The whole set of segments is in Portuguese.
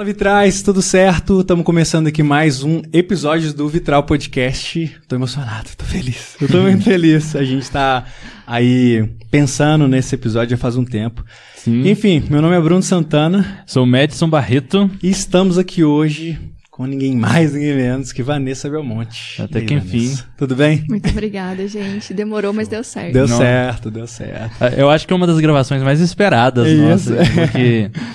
Fala Vitrais, tudo certo? Estamos começando aqui mais um episódio do Vitral Podcast. Tô emocionado, tô feliz. Eu tô muito feliz. A gente tá aí pensando nesse episódio já faz um tempo. Sim. Enfim, meu nome é Bruno Santana Sou o Madison Barreto. e estamos aqui hoje com ninguém mais, ninguém menos que Vanessa Belmonte. Até aí, que Vanessa? enfim. Tudo bem? Muito obrigada, gente. Demorou, mas deu certo. Deu Não. certo, deu certo. Eu acho que é uma das gravações mais esperadas É nossas. isso.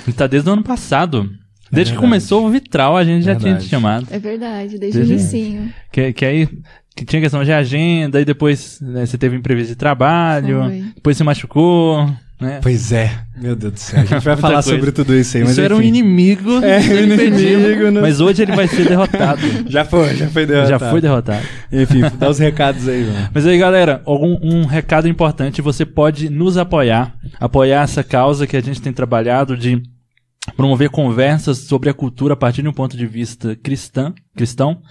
Porque tá desde o ano passado. Desde que verdade. começou o Vitral, a gente já tinha te chamado. É verdade, desde o Desde- inicinho. Que, que aí que tinha questão de agenda, e depois né, você teve imprevisto de trabalho, Foi. depois você machucou, né? Pois é, meu Deus do céu. A gente vai falar coisa. sobre tudo isso aí, mas Isso era um enfim. inimigo É, um inimigo, né? mas hoje ele vai ser derrotado. Já foi, já foi derrotado. Já foi derrotado. Enfim, dá os recados aí, mano. Mas aí, galera, algum, um recado importante, você pode nos apoiar, apoiar essa causa que a gente tem trabalhado de promover conversas sobre a cultura a partir de um ponto de vista cristã, cristão.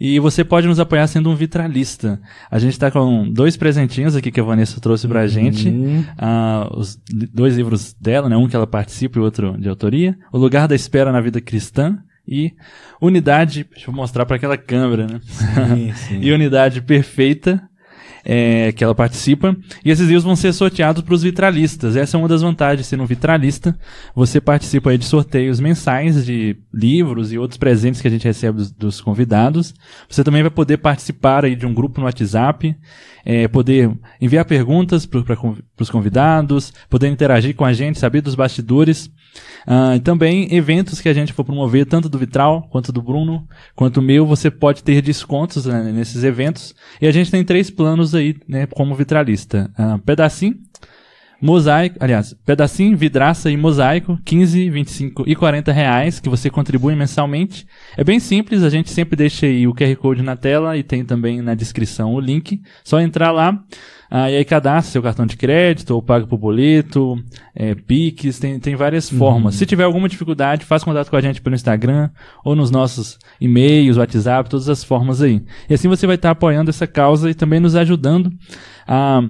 E você pode nos apoiar sendo um vitralista. A gente tá com dois presentinhos aqui que a Vanessa trouxe pra gente. Hum, Ah, os li- dois livros dela, né? Um que ela participa e outro de autoria. O Lugar da Espera na Vida Cristã e Unidade, deixa eu mostrar pra aquela câmera, né? sim, sim. e Unidade Perfeita, é, que ela participa. E esses livros vão ser sorteados para os vitralistas. Essa é uma das vantagens de ser um vitralista. Você participa aí de sorteios mensais de livros e outros presentes que a gente recebe dos, dos convidados. Você também vai poder participar aí de um grupo no WhatsApp, é, poder enviar perguntas para os convidados, poder interagir com a gente, saber dos bastidores. E também eventos que a gente for promover, tanto do Vitral, quanto do Bruno, quanto o meu, você pode ter descontos né, nesses eventos. E a gente tem três planos aí, né, como vitralista. Ah, pedacinho, mosaico, aliás, pedacinho, vidraça e mosaico, 15, 25 e 40 reais, que você contribui mensalmente. É bem simples, a gente sempre deixa aí o QR Code na tela e tem também na descrição o link. Só entrar lá, ah, e aí cadastra seu cartão de crédito, ou paga por boleto, é, Pix, tem, tem várias formas. Se tiver alguma dificuldade, faz contato com a gente pelo Instagram, ou nos nossos e-mails, WhatsApp, todas as formas aí. E assim você vai estar apoiando essa causa e também nos ajudando a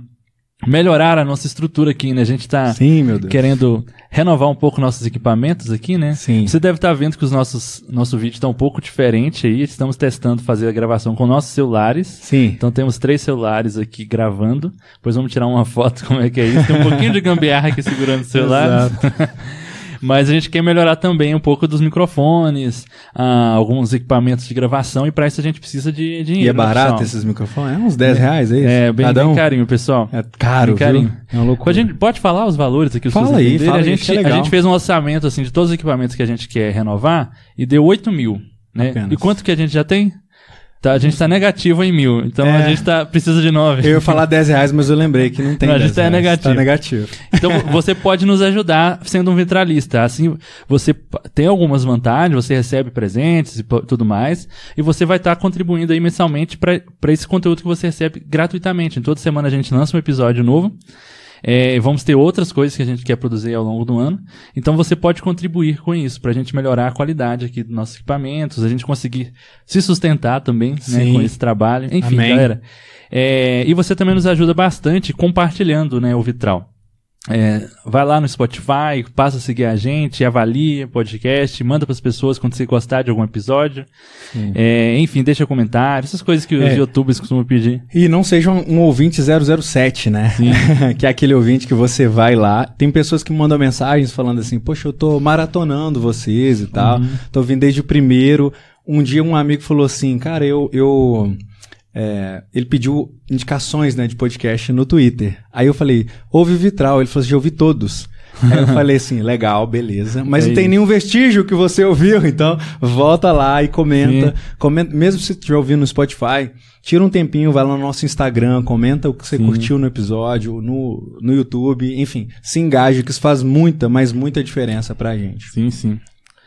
melhorar a nossa estrutura aqui, né? A gente está Sim, meu Deus. querendo renovar um pouco nossos equipamentos aqui, né? Sim. Você deve estar vendo que os nossos nosso vídeo está um pouco diferente aí. Estamos testando fazer a gravação com nossos celulares. Sim. Então temos três celulares aqui gravando. Depois vamos tirar uma foto como é que é isso. Tem um pouquinho de gambiarra aqui segurando o celular. Mas a gente quer melhorar também um pouco dos microfones, ah, alguns equipamentos de gravação, e para isso a gente precisa de dinheiro. E é né, barato pessoal? esses microfones? É uns 10 reais, é isso? É, bem, bem carinho, pessoal. É caro, Bem carinho. viu? É uma loucura. A gente pode falar os valores aqui, os Fala aí, fala a aí, gente, que é legal. a gente fez um orçamento assim de todos os equipamentos que a gente quer renovar e deu 8 mil. Né? Apenas. E quanto que a gente já tem? Tá, a gente tá negativo em mil. Então É. a gente tá, precisa de 9. Eu ia falar 10 reais, mas eu lembrei que não tem Não, a 10 gente tá reais. negativo. Tá negativo. Então você pode nos ajudar sendo um vitralista. Assim, você tem algumas vantagens, você recebe presentes e tudo mais, e você vai estar contribuindo aí mensalmente para esse conteúdo que você recebe gratuitamente. Em toda semana a gente lança um episódio novo. É, vamos ter outras coisas que a gente quer produzir ao longo do ano. Então você pode contribuir com isso, para a gente melhorar a qualidade aqui dos nossos equipamentos, a gente conseguir se sustentar também né, com esse trabalho. Enfim, Amém. galera. É, e você também nos ajuda bastante compartilhando né, o Vitral. É, vai lá no Spotify, passa a seguir a gente, avalia o podcast, manda para as pessoas quando você gostar de algum episódio. É, enfim, deixa comentário, essas coisas que os É. youtubers costumam pedir. E não seja um, um ouvinte 007, né? que é aquele ouvinte que você vai lá. Tem pessoas que mandam mensagens falando assim: Poxa, eu tô maratonando vocês e tal. Uhum. Tô vindo desde o primeiro. Um dia um amigo falou assim: Cara, eu. eu é, ele pediu indicações né, de podcast no Twitter. Aí eu falei: Ouve o Vitral. Ele falou assim: Já ouvi todos. Aí eu falei assim, legal, beleza. Mas É não tem isso. nenhum vestígio que você ouviu, então volta lá e comenta. Comenta mesmo se estiver ouvindo no Spotify, tira um tempinho, vai lá no nosso Instagram, comenta o que você Sim. curtiu no episódio, no, no YouTube, enfim, se engaje, que isso faz muita, mas muita diferença pra gente. Sim, sim.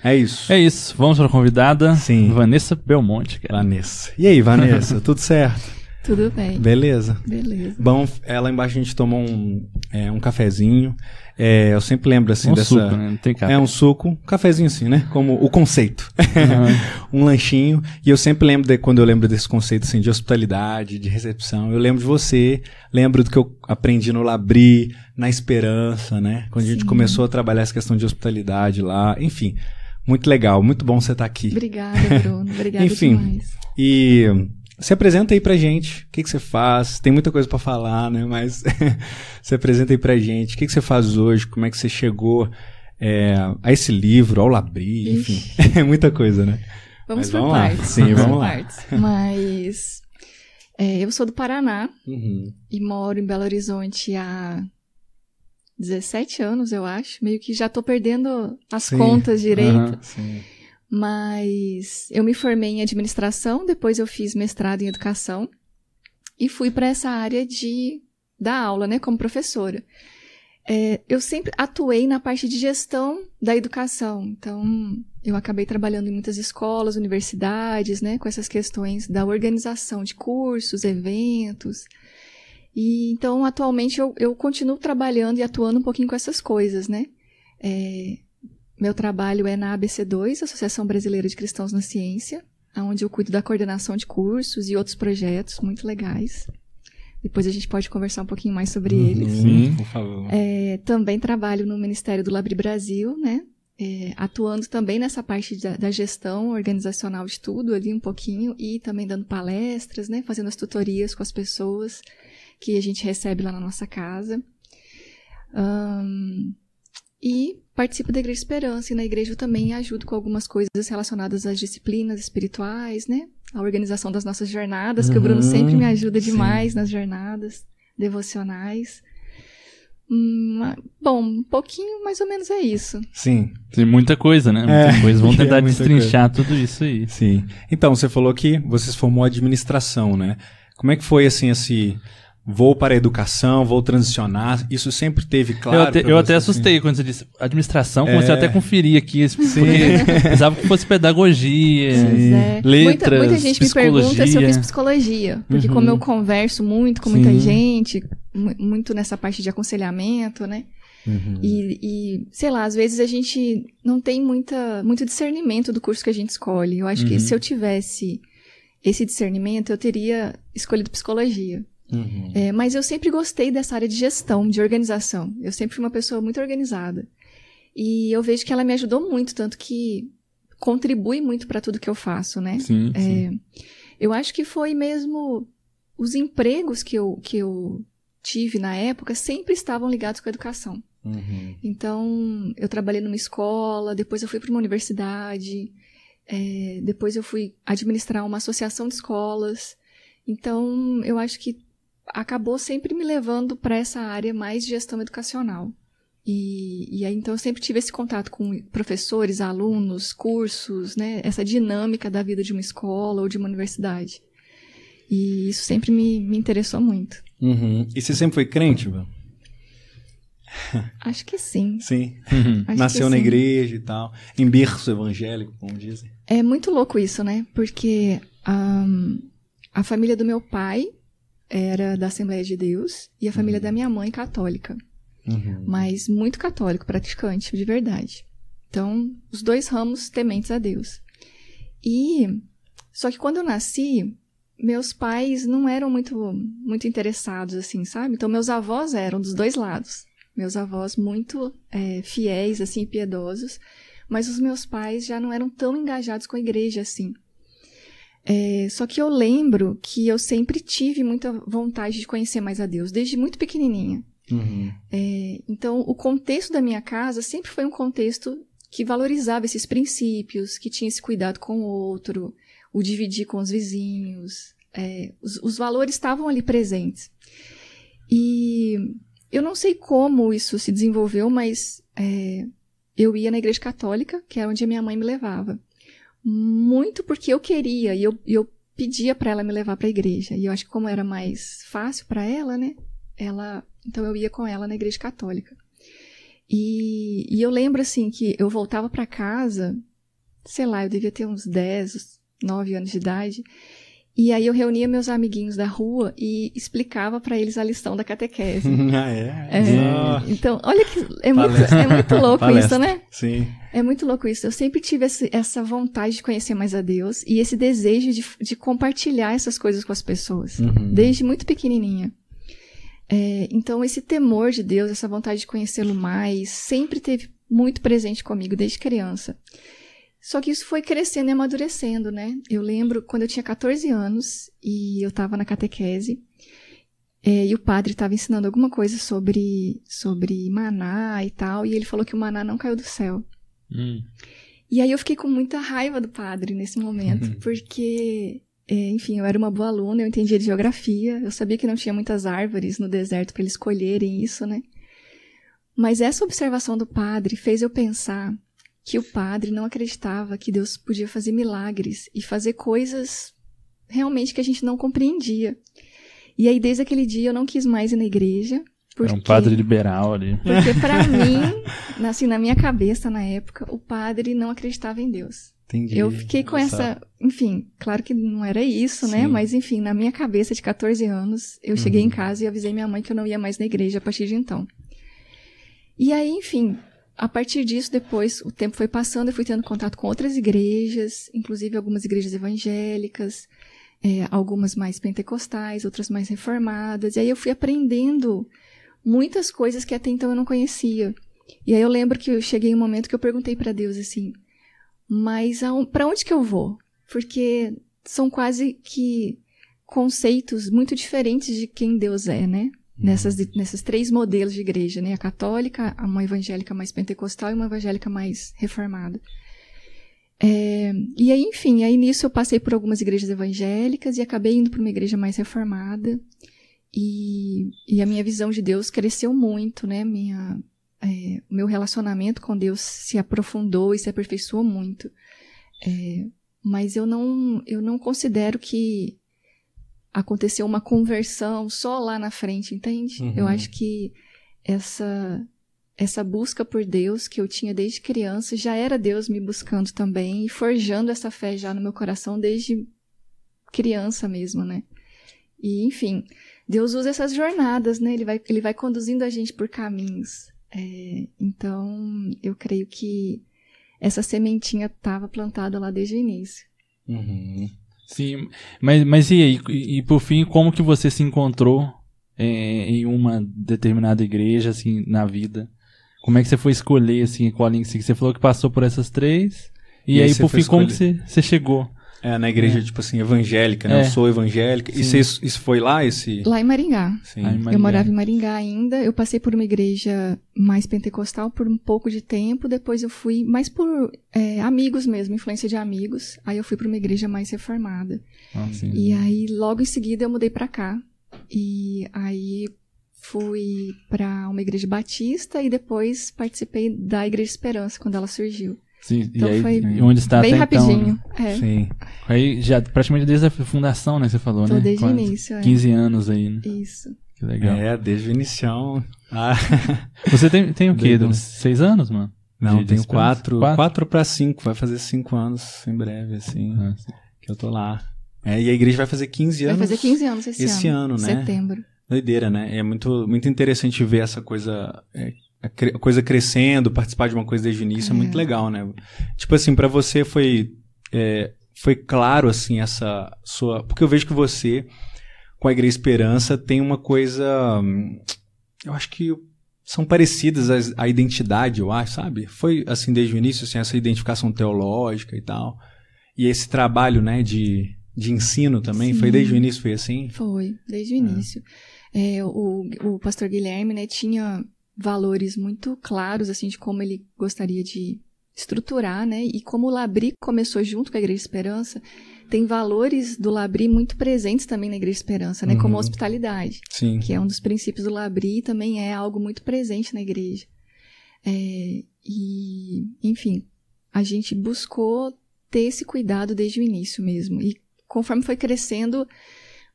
É isso. É isso, vamos para a convidada, Sim. Vanessa Belmonte. Cara. Vanessa. E aí, Vanessa, tudo certo? Tudo bem. Beleza? Beleza. Bom, é, lá embaixo a gente tomou um, é, um cafezinho. É, eu sempre lembro assim um dessa. suco, né? Não tem café. É um suco, um cafezinho assim, né? Como o conceito. Uhum. um lanchinho. E eu sempre lembro, de, quando eu lembro desse conceito assim, de hospitalidade, de recepção, eu lembro de você, lembro do que eu aprendi no Labri, na Esperança, né? Quando a gente Sim. começou a trabalhar essa questão de hospitalidade lá, enfim. Muito legal, muito bom você estar aqui. Obrigada, Bruno. Obrigada Enfim. demais. E se apresenta aí pra gente. O que, que você faz? Tem muita coisa pra falar, né? Mas se apresenta aí pra gente. O que, que você faz hoje? Como é que você chegou é, a esse livro, ao Labri? Enfim, é muita coisa, né? Vamos Mas por vamos lá. partes. Sim, vamos lá. partes. Mas é, eu sou do Paraná Uhum. e moro em Belo Horizonte há 17 anos, eu acho. Meio que já tô perdendo as Sim. contas direito. Aham. Sim. Mas eu me formei em administração, depois eu fiz mestrado em educação e fui para essa área de dar aula, né, como professora. É, eu sempre atuei na parte de gestão da educação, então eu acabei trabalhando em muitas escolas, universidades, né, com essas questões da organização de cursos, eventos. E então atualmente eu, eu continuo trabalhando e atuando um pouquinho com essas coisas, né? É, meu trabalho é na ABC2, Associação Brasileira de Cristãos na Ciência, onde eu cuido da coordenação de cursos e outros projetos muito legais. Depois a gente pode conversar um pouquinho mais sobre eles. Sim. Por favor. É, também trabalho no Ministério do Labri Brasil, né? É, atuando também nessa parte da, da gestão organizacional de tudo ali um pouquinho e também dando palestras, né? Fazendo as tutorias com as pessoas que a gente recebe lá na nossa casa. Ahn, e participo da Igreja Esperança e na igreja eu também ajudo com algumas coisas relacionadas às disciplinas espirituais, né? A organização das nossas jornadas, que o Bruno Uhum, sempre me ajuda sim. demais nas jornadas devocionais. Hum, ah, bom, um pouquinho mais ou menos é isso. Sim, Tem muita coisa, né? É, Muita coisa. Vamos é tentar muita destrinchar tudo isso aí. sim. Então, você falou que você se formou administração, né? Como é que foi, assim, esse vou para a educação, vou transicionar? Isso sempre teve claro? eu até, eu você, até assim? assustei quando você disse administração, comecei É. até a conferir aqui, porque pensava que fosse pedagogia, é. muita, letras, muita gente me pergunta se eu fiz psicologia. psicologia, porque Uhum. como eu converso muito com muita Sim. gente, mu- muito nessa parte de aconselhamento, né? Uhum. E, e, sei lá, às vezes a gente não tem muita, muito discernimento do curso que a gente escolhe. Eu acho Uhum. que se eu tivesse esse discernimento, eu teria escolhido psicologia. Uhum. É, mas eu sempre gostei dessa área de gestão, de organização. Eu sempre fui uma pessoa muito organizada. E eu vejo que ela me ajudou muito, tanto que contribui muito para tudo que eu faço, né? Sim, sim. É, eu acho que foi mesmo os empregos que eu, que eu tive na época sempre estavam ligados com a educação. Uhum. Então, eu trabalhei numa escola, depois eu fui para uma universidade, é, depois eu fui administrar uma associação de escolas. Então, eu acho que acabou sempre me levando para essa área mais de gestão educacional. E, e aí, então, eu sempre tive esse contato com professores, alunos, cursos, né? Essa dinâmica da vida de uma escola ou de uma universidade. E isso sempre me, me interessou muito. Uhum. E você sempre foi crente, Ivan? Acho que sim. Sim. Uhum. Nasceu na sim. igreja e tal. Em berço evangélico, como dizem. É muito louco isso, né? Porque ahn, a família do meu pai era da Assembleia de Deus e a família da minha mãe católica, Uhum. mas muito católico, praticante, de verdade. Então, os dois ramos tementes a Deus. E só que quando eu nasci, meus pais não eram muito muito interessados assim, sabe? Então meus avós eram dos dois lados. Meus avós muito é, fiéis assim, piedosos, mas os meus pais já não eram tão engajados com a igreja assim. É, só que eu lembro que eu sempre tive muita vontade de conhecer mais a Deus, desde muito pequenininha. Uhum. É, então, o contexto da minha casa sempre foi um contexto que valorizava esses princípios, que tinha esse cuidado com o outro, o dividir com os vizinhos. é, os, os valores estavam ali presentes. E eu não sei como isso se desenvolveu, mas é, eu ia na igreja católica, que é onde a minha mãe me levava. Muito porque eu queria e eu, eu pedia para ela me levar para a igreja. E eu acho que como era mais fácil para ela, né? Ela, então eu ia com ela na igreja católica. E, e eu lembro assim que eu voltava para casa, sei lá, eu devia ter uns 10, 9 anos de idade. E aí eu reunia meus amiguinhos da rua e explicava para eles a lição da catequese. ah, é? É, então, olha que é muito, é muito louco Palestra. isso, né? Sim. É muito louco isso. Eu sempre tive esse- essa vontade de conhecer mais a Deus e esse desejo de, de compartilhar essas coisas com as pessoas, Uhum. desde muito pequenininha. É, então, esse temor de Deus, essa vontade de conhecê-lo mais, sempre teve muito presente comigo desde criança. Só que isso foi crescendo e amadurecendo, né? Eu lembro quando eu tinha 14 anos e eu estava na catequese é, e o padre estava ensinando alguma coisa sobre, sobre maná e tal, e ele falou que o maná não caiu do céu. Hum. E aí eu fiquei com muita raiva do padre nesse momento, Uhum. porque, é, enfim, eu era uma boa aluna, eu entendia de geografia, eu sabia que não tinha muitas árvores no deserto para eles colherem isso, né? Mas essa observação do padre fez eu pensar que o padre não acreditava que Deus podia fazer milagres e fazer coisas realmente que a gente não compreendia. E aí, desde aquele dia, eu não quis mais ir na igreja. Porque... Era um padre liberal ali. Porque pra mim, na- assim, na minha cabeça na época, o padre não acreditava em Deus. Entendi. Eu fiquei com Nossa. essa, enfim, claro que não era isso, né? Sim. Mas enfim, na minha cabeça de 14 anos, eu cheguei Uhum. em casa e avisei minha mãe que eu não ia mais na igreja a partir de então. E aí, enfim, a partir disso, depois o tempo foi passando, eu fui tendo contato com outras igrejas, inclusive algumas igrejas evangélicas, é, algumas mais pentecostais, outras mais reformadas. E aí eu fui aprendendo muitas coisas que até então eu não conhecia. E aí eu lembro que eu cheguei em um momento que eu perguntei para Deus assim: mas para onde que eu vou? Porque são quase que conceitos muito diferentes de quem Deus é, né? Nessas, nessas três modelos de igreja, né? A católica, uma evangélica mais pentecostal e uma evangélica mais reformada. É, e aí, enfim, aí nisso eu passei por algumas igrejas evangélicas e acabei indo para uma igreja mais reformada. E, e a minha visão de Deus cresceu muito, né? Minha, é, meu relacionamento com Deus se aprofundou e se aperfeiçoou muito. É, mas eu não, eu não considero que aconteceu uma conversão só lá na frente, entende? Uhum. Eu acho que essa essa busca por Deus que eu tinha desde criança já era Deus me buscando também e forjando essa fé já no meu coração desde criança mesmo, né? E enfim, Deus usa essas jornadas, né? Ele vai, ele vai conduzindo a gente por caminhos. É, então, eu creio que essa sementinha estava plantada lá desde o início. Uhum. Sim, mas, mas e aí? E, e por fim, como que você se encontrou é, em uma determinada igreja, assim, na vida? Como é que você foi escolher, assim, qual linha que você- falou que passou por essas três? E, E aí aí, por fim, como que você, você chegou? É, na igreja, tipo assim, evangélica, né? É. Eu sou evangélica. E Sim. você, isso foi lá, esse... Lá em Maringá. Sim. Aí, Maringá. Eu morava em Maringá ainda. Eu passei por uma igreja mais pentecostal por um pouco de tempo. Depois eu fui mais por é, amigos mesmo, influência de amigos. Aí eu fui para uma igreja mais reformada. Ah, sim. E aí, logo em seguida, eu mudei pra cá. E aí fui pra uma igreja batista e depois participei da Igreja Esperança quando ela surgiu. Sim, Então e aí, foi onde está Bem até então, rapidinho. né? É, Sim. Aí já praticamente desde a fundação, né? Você falou, tô né? desde o início. É. 15 anos aí, né? Isso. Que legal. É, desde o inicião. Ah, Você tem, tem o quê? Legal. Uns seis anos, mano? não, De- tenho quatro, Quatro? quatro pra cinco. Vai fazer cinco anos em breve, assim, Ah, que eu tô lá. É, e a igreja vai fazer 15 Vai anos. fazer 15 anos esse, esse ano, né? Setembro. Doideira, né? É muito, muito interessante ver essa coisa, é, a, coisa crescendo, participar de uma coisa desde o início é, É. muito legal, né? Tipo assim, pra você foi, é, foi claro, assim, essa sua... Porque eu vejo que você, com a Igreja Esperança, tem uma coisa... hum, Eu acho que são parecidas as- a identidade, eu acho, sabe? Foi, assim, desde o início, assim, essa identificação teológica e tal. E esse trabalho, né, de, de ensino também, foi Sim. desde o início, foi assim? Foi, desde o início. É, o, o pastor Guilherme, né, tinha valores muito claros, assim, de como ele gostaria de estruturar, né, e como o Labri começou junto com a Igreja Esperança, tem valores do Labri muito presentes também na Igreja Esperança, né, como Uhum. a hospitalidade, Sim. que é um dos princípios do Labri e também é algo muito presente na igreja. É, e, enfim, a gente buscou ter esse cuidado desde o início mesmo. E conforme foi crescendo,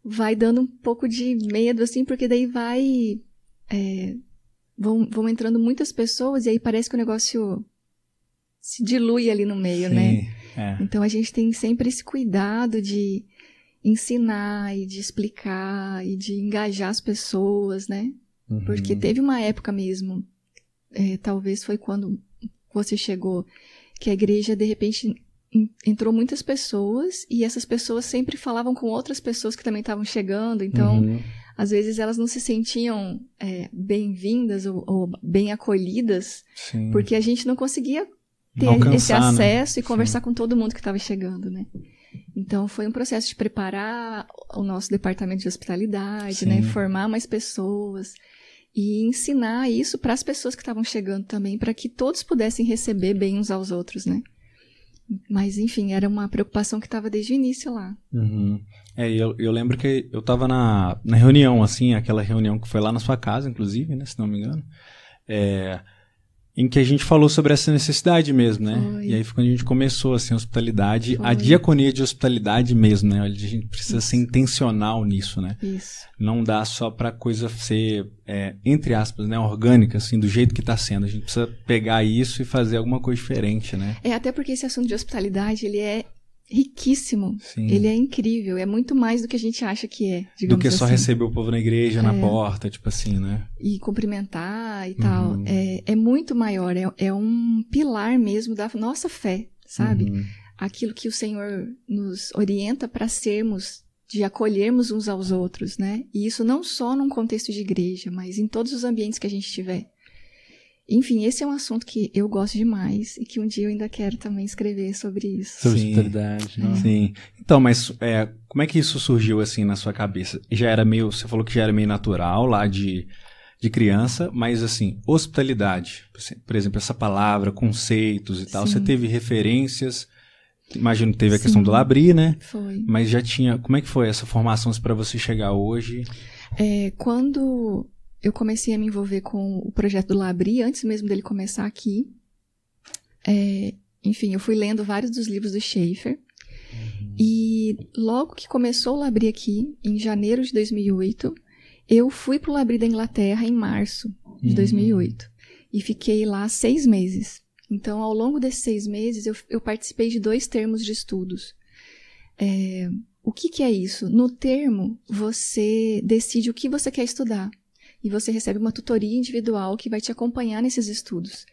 vai dando um pouco de medo, assim, porque daí vai. é, vão, vão entrando muitas pessoas e aí parece que o negócio se dilui ali no meio, né? Sim, é. Então a gente tem sempre esse cuidado de ensinar e de explicar e de engajar as pessoas, né? Uhum. Porque teve uma época mesmo, é, talvez foi quando você chegou, que a igreja de repente en- entrou muitas pessoas e essas pessoas sempre falavam com outras pessoas que também estavam chegando, então Uhum. Às vezes elas não se sentiam é, bem-vindas ou, ou bem acolhidas Sim. porque a gente não conseguia ter Alcançar, esse né? acesso e conversar com todo mundo que estava chegando, né? Então foi um processo de preparar o nosso departamento de hospitalidade, Sim. né? Formar mais pessoas e ensinar isso para as pessoas que estavam chegando também, para que todos pudessem receber bem uns aos outros, né? Mas enfim, era uma preocupação que estava desde o início lá. Uhum. É, eu, eu lembro que eu tava na, na reunião, assim, aquela reunião que foi lá na sua casa, inclusive, né, se não me engano, é, em que a gente falou sobre essa necessidade mesmo, né? Foi. E aí foi quando a gente começou, assim, a hospitalidade, a Foi. diaconia de hospitalidade mesmo, né? A gente precisa Isso. ser intencional nisso, né? Isso. Não dá só pra coisa ser, é, entre aspas, né, orgânica, assim, do jeito que tá sendo. A gente precisa pegar isso e fazer alguma coisa diferente, né? É até porque esse assunto de hospitalidade ele é riquíssimo. Sim. Ele é incrível, é muito mais do que a gente acha que é, do que só assim. receber o povo na igreja, na É. porta, tipo assim, né? e cumprimentar e tal. Uhum. É, é muito maior, é, é um pilar mesmo da nossa fé, sabe? Uhum. Aquilo que o Senhor nos orienta para sermos, de acolhermos uns aos outros, né? E isso não só num contexto de igreja, mas em todos os ambientes que a gente tiver. Enfim, esse é um assunto que eu gosto demais e que um dia eu ainda quero também escrever sobre isso. Sobre Sim. hospitalidade. né? Sim. Então, mas é, como é que isso surgiu assim na sua cabeça? Já era meio, você falou que já era meio natural lá de, de criança, mas assim, hospitalidade, por exemplo, essa palavra, conceitos e tal, Sim. você teve referências, imagino que teve a Sim. questão do Labri, né? Foi. Mas já tinha, como é que foi essa formação para você chegar hoje? É, quando eu comecei a me envolver com o projeto do Labri, antes mesmo dele começar aqui, é, enfim, eu fui lendo vários dos livros do Schaefer. E logo que começou o Labri aqui, em janeiro de 2008, eu fui para o Labri da Inglaterra em março de Uhum. 2008. E fiquei lá seis meses. Então, ao longo desses seis meses, eu, eu participei de dois termos de estudos. É, o que, que é isso? No termo, você decide o que você quer estudar. E você recebe uma tutoria individual que vai te acompanhar nesses estudos.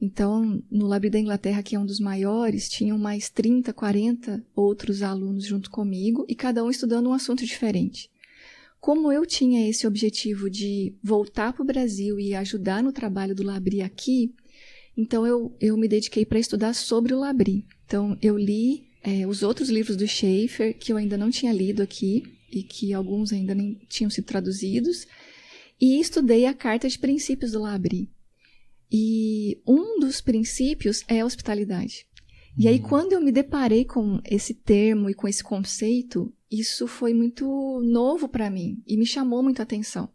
Então, no Labri da Inglaterra, que é um dos maiores, tinham mais 30, 40 outros alunos junto comigo e cada um estudando um assunto diferente. Como eu tinha esse objetivo de voltar para o Brasil e ajudar no trabalho do Labri aqui, então eu, eu me dediquei para estudar sobre o Labri. Então, eu li é, os outros livros do Schaefer, que eu ainda não tinha lido aqui, e que alguns ainda nem tinham sido traduzidos, e estudei a Carta de Princípios do Labri. E um dos princípios é a hospitalidade. E aí, quando eu me deparei com esse termo e com esse conceito, isso foi muito novo para mim e me chamou muito a atenção.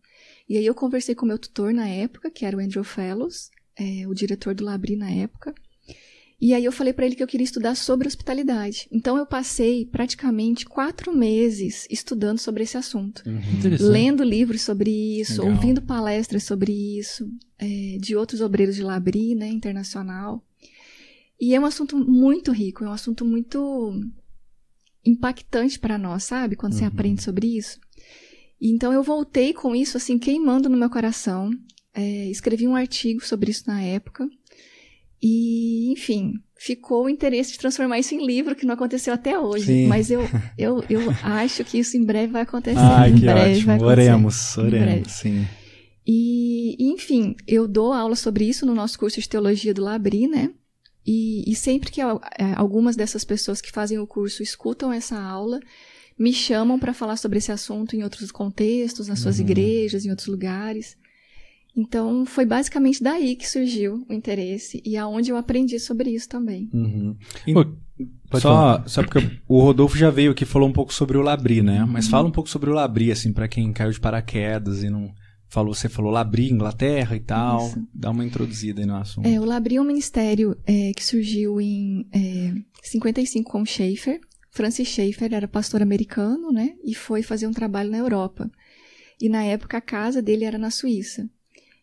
E aí eu conversei com o meu tutor na época, que era o Andrew Fellows, é, o diretor do Labri na época. E aí eu falei para ele que eu queria estudar sobre hospitalidade. Então eu passei praticamente quatro meses estudando sobre esse assunto Interessante. lendo livros sobre isso, Legal. ouvindo palestras sobre isso, é, de outros obreiros de Labri, né, internacional. E é um assunto muito rico, é um assunto muito impactante para nós, sabe? Quando você Uhum. aprende sobre isso. E então eu voltei com isso, assim, queimando no meu coração. É, escrevi um artigo sobre isso na época. E, enfim, ficou o interesse de transformar isso em livro, que não aconteceu até hoje. Sim. Mas eu, eu, eu acho que isso em breve vai acontecer. Ai, em que breve ótimo. vai acontecer. Oremos, oremos, sim. E, enfim, eu dou aula sobre isso no nosso curso de teologia do Labri, né? E, e sempre que é, algumas dessas pessoas que fazem o curso escutam essa aula, me chamam para falar sobre esse assunto em outros contextos, nas suas Uhum. igrejas, em outros lugares. Então, foi basicamente daí que surgiu o interesse e aonde eu aprendi sobre isso também. Uhum. Pô, pode só, só porque o Rodolfo já veio aqui e falou um pouco sobre o Labri, né? Uhum. Mas fala um pouco sobre o Labri, assim, pra quem caiu de paraquedas e não falou, você falou Labri, Inglaterra e tal. Isso. Dá uma introduzida aí no assunto. É, o Labri é um ministério é, que surgiu em é, 55 com Schaefer. Francis Schaefer era pastor americano, né? E foi fazer um trabalho na Europa. E na época a casa dele era na Suíça.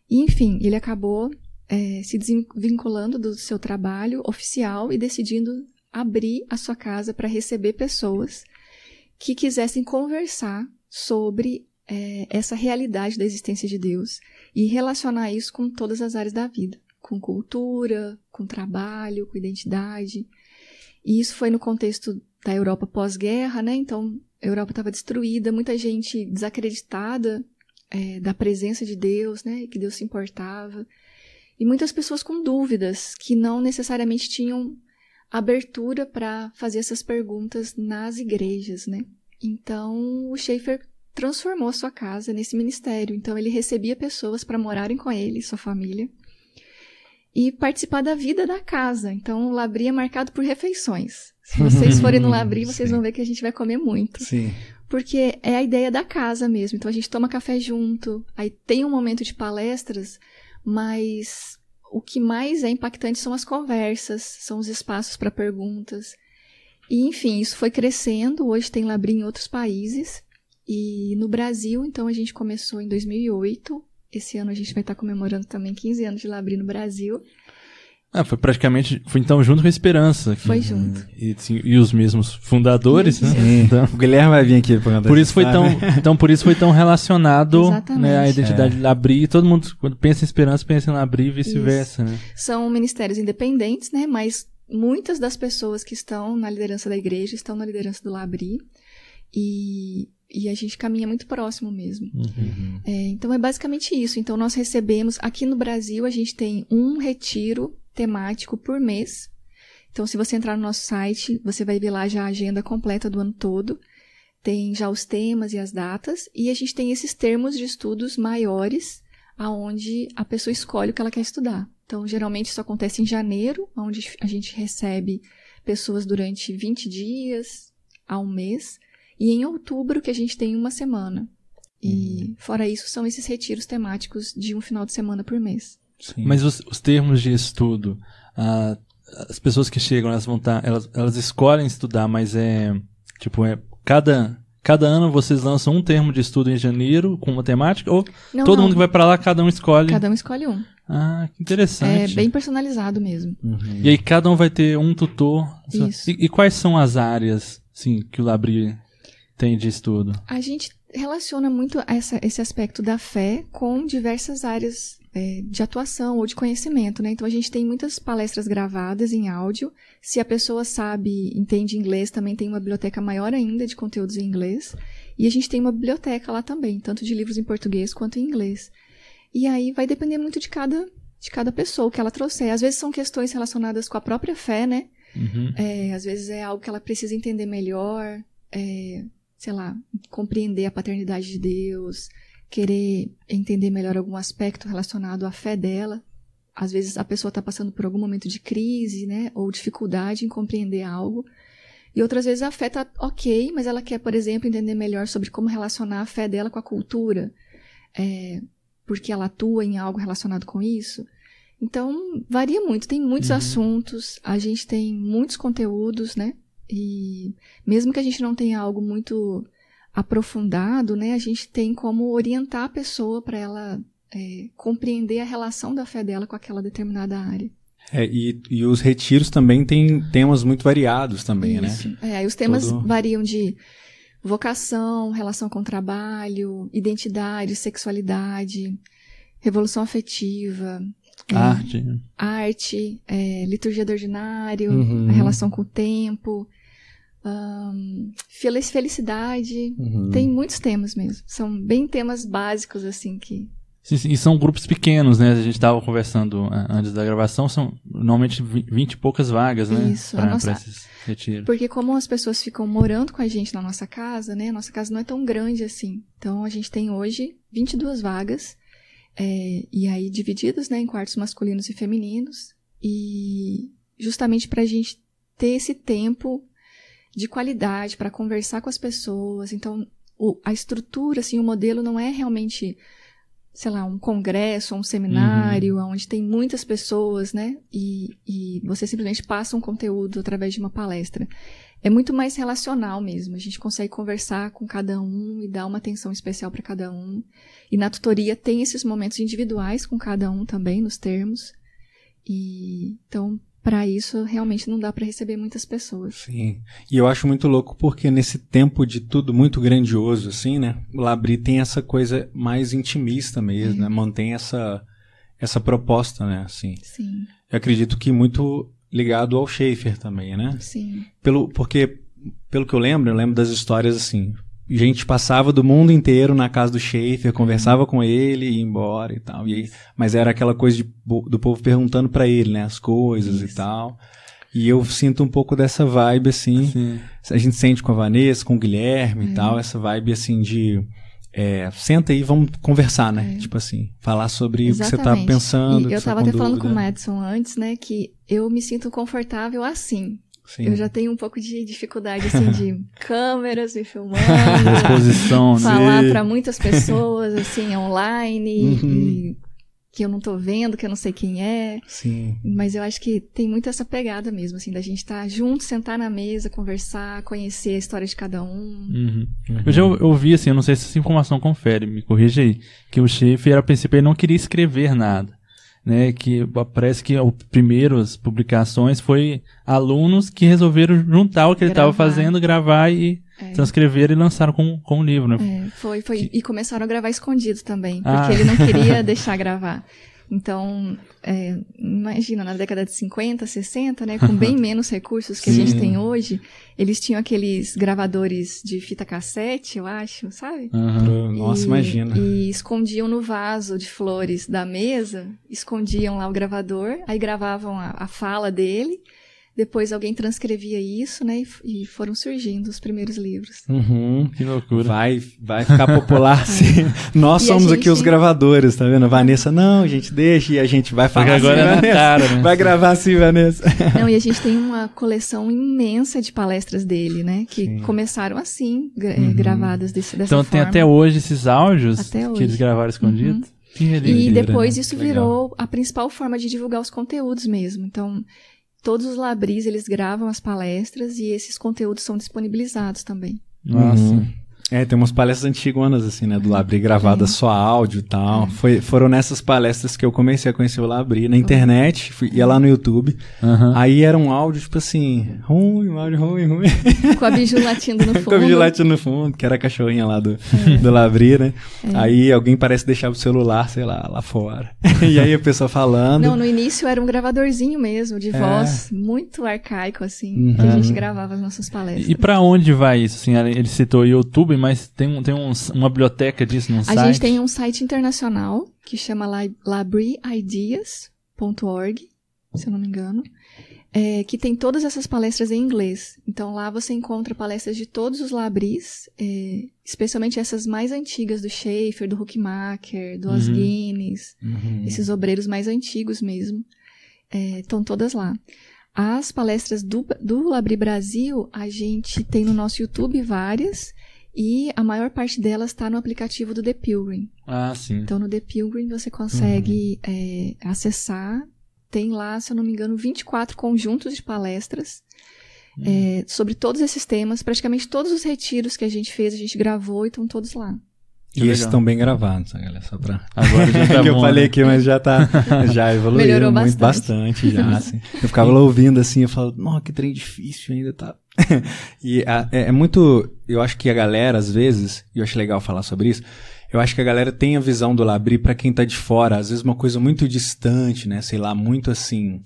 E, enfim, ele acabou é, se desvinculando do seu trabalho oficial e decidindo abrir a sua casa para receber pessoas que quisessem conversar sobre é, essa realidade da existência de Deus e relacionar isso com todas as áreas da vida, com cultura, com trabalho, com identidade. E isso foi no contexto da Europa pós-guerra, né? Então, a Europa estava destruída, muita gente desacreditada é, da presença de Deus, né? Que Deus se importava. e muitas pessoas com dúvidas que não necessariamente tinham abertura para fazer essas perguntas nas igrejas, né? Então, o Schaefer transformou sua casa nesse ministério. Então, ele recebia pessoas para morarem com ele, sua família, e participar da vida da casa. Então, o Labri é marcado por refeições. Se vocês forem no Labri, vocês vão ver que a gente vai comer muito. Sim. Porque é a ideia da casa mesmo. Então, a gente toma café junto, aí tem um momento de palestras, mas o que mais é impactante são as conversas, são os espaços para perguntas. E, enfim, isso foi crescendo. Hoje tem Labri em outros países. E no Brasil, então, a gente começou em 2008. Esse ano a gente vai estar comemorando também 15 anos de Labri no Brasil. Ah, foi praticamente. Foi então junto com a Esperança. Foi junto. E, sim, e os mesmos fundadores, né? Então, o Guilherme vai vir aqui pra por isso foi tão Então, por isso foi tão relacionado né, a identidade É. Labri. Todo mundo, quando pensa em Esperança, pensa em Labri e vice-versa, né? São ministérios independentes, né? Mas muitas das pessoas que estão na liderança da igreja estão na liderança do Labri. E, e a gente caminha muito próximo mesmo. Uhum. É, então é basicamente isso. Então nós recebemos aqui no Brasil a gente tem um retiro temático por mês. Então se você entrar no nosso site você vai ver lá já a agenda completa do ano todo. Tem já os temas e as datas e a gente tem esses termos de estudos maiores, aonde a pessoa escolhe o que ela quer estudar. Então geralmente isso acontece em janeiro, onde a gente recebe pessoas durante 20 dias a um mês, e em outubro que a gente tem uma semana. E fora isso, são esses retiros temáticos de um final de semana por mês. Sim. Mas os, os termos de estudo, ah, as pessoas que chegam, elas vão estar, elas, elas escolhem estudar, mas é tipo é cada cada ano vocês lançam um termo de estudo em janeiro com uma temática ou Não, todo não, mundo que vai pra lá cada um escolhe? Cada um escolhe um. Ah, que É interessante. bem personalizado mesmo. Uhum. E aí cada um vai ter um tutor. Isso. E, e quais são as áreas, sim, que o Labri tem de estudo? A gente relaciona muito essa, esse aspecto da fé com diversas áreas é, de atuação ou de conhecimento, né? Então a gente tem muitas palestras gravadas em áudio. Se a pessoa sabe, entende inglês, também tem uma biblioteca maior ainda de conteúdos em inglês. E a gente tem uma biblioteca lá também, tanto de livros em português quanto em inglês. E aí vai depender muito de cada, de cada pessoa, o que ela trouxer. Às vezes são questões relacionadas com a própria fé, né? Uhum. É, às vezes é algo que ela precisa entender melhor, é, sei lá, compreender a paternidade de Deus, querer entender melhor algum aspecto relacionado à fé dela. Às vezes a pessoa está passando por algum momento de crise, né, ou dificuldade em compreender algo. E outras vezes a fé está ok, mas ela quer, por exemplo, entender melhor sobre como relacionar a fé dela com a cultura, é, porque ela atua em algo relacionado com isso. Então, varia muito, tem muitos Uhum. assuntos, a gente tem muitos conteúdos, né? E mesmo que a gente não tenha algo muito aprofundado, né, a gente tem como orientar a pessoa para ela é, compreender a relação da fé dela com aquela determinada área. É, e, e os retiros também têm temas muito variados também, né? Isso. É, aí os temas Todo- variam de vocação, relação com o trabalho, identidade, sexualidade, revolução afetiva, é, Arte. arte, é, liturgia do ordinário, Uhum. a relação com o tempo, fel- felicidade. Uhum. Tem muitos temas mesmo. São bem temas básicos, assim, que. Sim, sim, e são grupos pequenos, né? A gente estava conversando ah, antes da gravação, são normalmente vi- 20 e poucas vagas, né? Isso, Pra, nossa- pra esses retiros. Porque como as pessoas ficam morando com a gente na nossa casa, né? Nossa casa não é tão grande assim. Então a gente tem hoje 22 vagas. é, e aí divididas né, em quartos masculinos e femininos. E justamente para a gente ter esse tempo de qualidade para conversar com as pessoas. Então, o- a estrutura, assim, o modelo não é realmente, sei lá, um congresso, um seminário, onde tem muitas pessoas, né? E, e você simplesmente passa um conteúdo através de uma palestra. É muito mais relacional mesmo. A gente consegue conversar com cada um e dar uma atenção especial para cada um. E na tutoria tem esses momentos individuais com cada um também, nos termos. E então, para isso, realmente não dá para receber muitas pessoas. Sim. E eu acho muito louco porque nesse tempo de tudo muito grandioso, assim, né? O Labri tem essa coisa mais intimista mesmo, né? Mantém essa, essa proposta, né? Assim. Sim, Eu acredito que muito ligado ao Schaefer também, né? sim. Pelo, porque, pelo que eu lembro, eu lembro das histórias assim. Gente passava do mundo inteiro na casa do Schaefer, conversava com ele, ia embora e tal. E aí, mas era aquela coisa de, do povo perguntando para ele, né, as coisas Isso. e tal. E eu sinto um pouco dessa vibe, assim. Sim. A gente sente com a Vanessa, com o Guilherme é. e tal, essa vibe, assim, de. É, senta aí, vamos conversar, né? É. Tipo assim, falar sobre Exatamente. o que você tá pensando. E eu tava até dúvida. falando com o Madison antes, né? Que eu me sinto confortável assim. Sim. Eu já tenho um pouco de dificuldade, assim, de câmeras me filmando. Exposição, né? Falar para muitas pessoas, assim, online. Uhum. E que eu não tô vendo, que eu não sei quem é. Sim. Mas eu acho que tem muito essa pegada mesmo, assim, da gente estar tá junto, sentar na mesa, conversar, conhecer a história de cada um. Uhum. Uhum. Eu já ouvi, assim, eu não sei se essa informação confere, me corrija aí, que o chefe, era a princípio, ele não queria escrever nada. Né, que parece que as primeiras publicações foi alunos que resolveram juntar o que ele estava fazendo, gravar e é. transcreveram e lançaram com, com o livro, né? É, foi, foi. Que... E começaram a gravar escondido também, porque ah. ele não queria deixar gravar. Então, é, imagina, na década de 50, 60, né, com bem menos recursos que Sim. a gente tem hoje, eles tinham aqueles gravadores de fita cassete, eu acho, sabe? Uhum. E, Nossa, imagina. E escondiam no vaso de flores da mesa, escondiam lá o gravador, aí gravavam a, a fala dele, depois alguém transcrevia isso, né? E, e foram surgindo os primeiros livros. Uhum, que loucura. Vai, vai ficar popular, sim. Nós e somos gente... aqui os gravadores, tá vendo? A Vanessa, não, gente, deixa e a gente vai falar Porque agora assim, é Vanessa. Cara, né? Vai gravar assim, Vanessa. Não, e a gente tem uma coleção imensa de palestras dele, né? Que sim. começaram assim, gra uhum. gravadas desse, dessa então, forma. Então tem até hoje esses áudios até hoje. que eles gravaram escondido? Uhum. E depois isso virou a principal forma de divulgar os conteúdos mesmo. Então, todos os labris eles gravam as palestras e esses conteúdos são disponibilizados também. Nossa. Uhum. É, tem umas palestras antigonas, assim, né? Do Labri gravadas é. só áudio e tal. É. Foi, foram nessas palestras que eu comecei a conhecer o Labri. Na internet, fui, ia lá no YouTube. Uhum. Aí era um áudio, tipo assim, ruim, um áudio ruim, ruim. Com a biju latindo no fundo. Com a biju latindo no fundo, que era a cachorrinha lá do, é. do Labri, né? É. Aí alguém parece deixar o celular, sei lá, lá fora. e aí a pessoa falando. Não, no início era um gravadorzinho mesmo, de é. voz, muito arcaico, assim, uhum. que a gente gravava as nossas palestras. E para onde vai isso? Assim, ele citou o YouTube, mas tem, um, tem um, uma biblioteca disso num a site? A gente tem um site internacional que chama libraryideas.org, se eu não me engano, é, que tem todas essas palestras em inglês. Então lá você encontra palestras de todos os labris, é, especialmente essas mais antigas do Schaefer, do Huckmacher, do uhum. Os Guinness, uhum. esses obreiros mais antigos mesmo. É, estão todas lá. As palestras do, do Labri Brasil, a gente tem no nosso YouTube várias, e a maior parte delas está no aplicativo do The Pilgrim. Ah, sim. Então no The Pilgrim você consegue uhum. é, acessar. Tem lá, se eu não me engano, 24 conjuntos de palestras uhum. é, sobre todos esses temas. Praticamente todos os retiros que a gente fez, a gente gravou e estão todos lá. E esses estão bem gravados, galera, só pra... Agora já tá que bom, eu falei né? aqui, mas já tá, já evoluiu Melhorou muito, bastante, bastante já, assim. Eu ficava lá ouvindo assim, eu falo, nossa, que trem difícil ainda, tá... e a, é, é muito, eu acho que a galera, às vezes, e eu acho legal falar sobre isso, eu acho que a galera tem a visão do Labri para quem tá de fora, às vezes uma coisa muito distante, né? Sei lá, muito assim,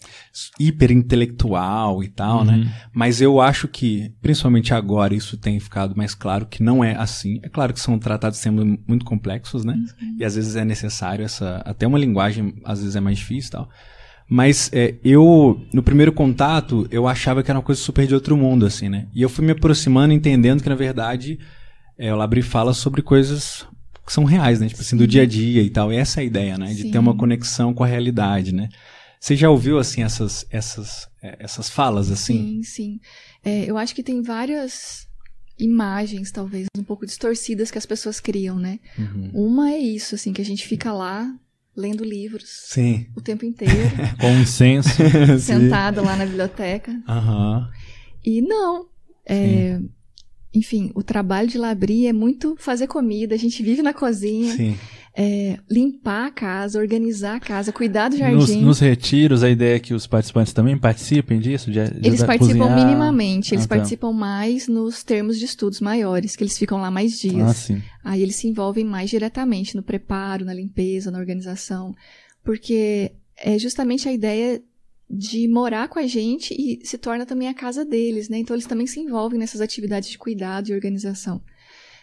hiper intelectual e tal, né? uhum. né? Mas eu acho que, principalmente agora, isso tem ficado mais claro que não é assim. É claro que são tratados sendo muito complexos, né? Uhum. E às vezes é necessário essa, até uma linguagem às vezes é mais difícil e tal. Mas é, eu, no primeiro contato, eu achava que era uma coisa super de outro mundo, assim, né? E eu fui me aproximando, entendendo que, na verdade, é, o Labri fala sobre coisas que são reais, né? Tipo assim, do dia a dia e tal. E essa é a ideia, né? De Sim. ter uma conexão com a realidade, né? Você já ouviu, assim, essas, essas, é, essas falas, assim? Sim, sim. É, eu acho que tem várias imagens, talvez, um pouco distorcidas que as pessoas criam, né? Uhum. Uma é isso, assim, que a gente fica lá lendo livros sim. o tempo inteiro. com incenso. sentado lá na biblioteca. Uhum. E não. É, enfim, o trabalho de Labri é muito fazer comida, a gente vive na cozinha. É, limpar a casa, organizar a casa, cuidar do jardim. Nos, nos, retiros, a ideia é que os participantes também participem disso? De, de eles participam cozinhar... minimamente, eles ah, tá. participam mais nos termos de estudos maiores, que eles ficam lá mais dias. Ah, sim. Aí eles se envolvem mais diretamente no preparo, na limpeza, na organização, porque é justamente a ideia de morar com a gente e se torna também a casa deles, né? Então eles também se envolvem nessas atividades de cuidado e organização.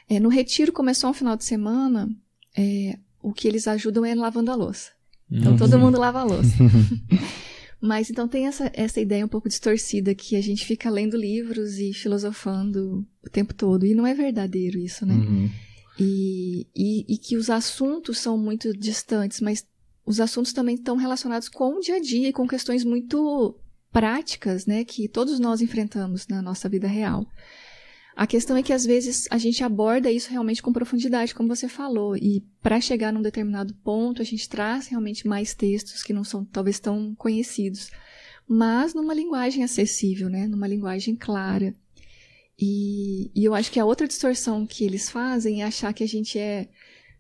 É, no retiro começou um final de semana, é, o que eles ajudam é lavando a louça. Então Uhum. todo mundo lava a louça. Mas então tem essa, essa ideia um pouco distorcida que a gente fica lendo livros e filosofando o tempo todo. E não é verdadeiro isso, né? Uhum. E, e, e que os assuntos são muito distantes, mas os assuntos também estão relacionados com o dia a dia e com questões muito práticas, né, que todos nós enfrentamos na nossa vida real. A questão é que às vezes a gente aborda isso realmente com profundidade, como você falou, e para chegar num determinado ponto a gente traz realmente mais textos que não são talvez tão conhecidos, mas numa linguagem acessível, né, numa linguagem clara. E, e eu acho que a outra distorção que eles fazem é achar que a gente é,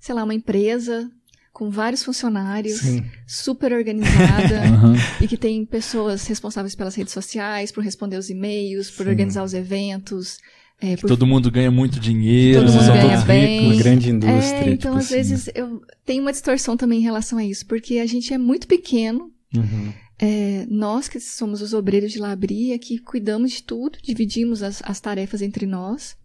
sei lá, uma empresa com vários funcionários, Sim. super organizada Aham. e que tem pessoas responsáveis pelas redes sociais, por responder os e-mails, por Sim. organizar os eventos, é, por Todo mundo ganha muito dinheiro, Todo vocês mundo são ganha todos bem. ricos. Grande indústria. É, então tipo às assim, vezes eu tenho uma distorção também em relação a isso, porque a gente é muito pequeno. Uhum. é, nós que somos os obreiros de Labria, que cuidamos de tudo, dividimos as, as tarefas entre nós.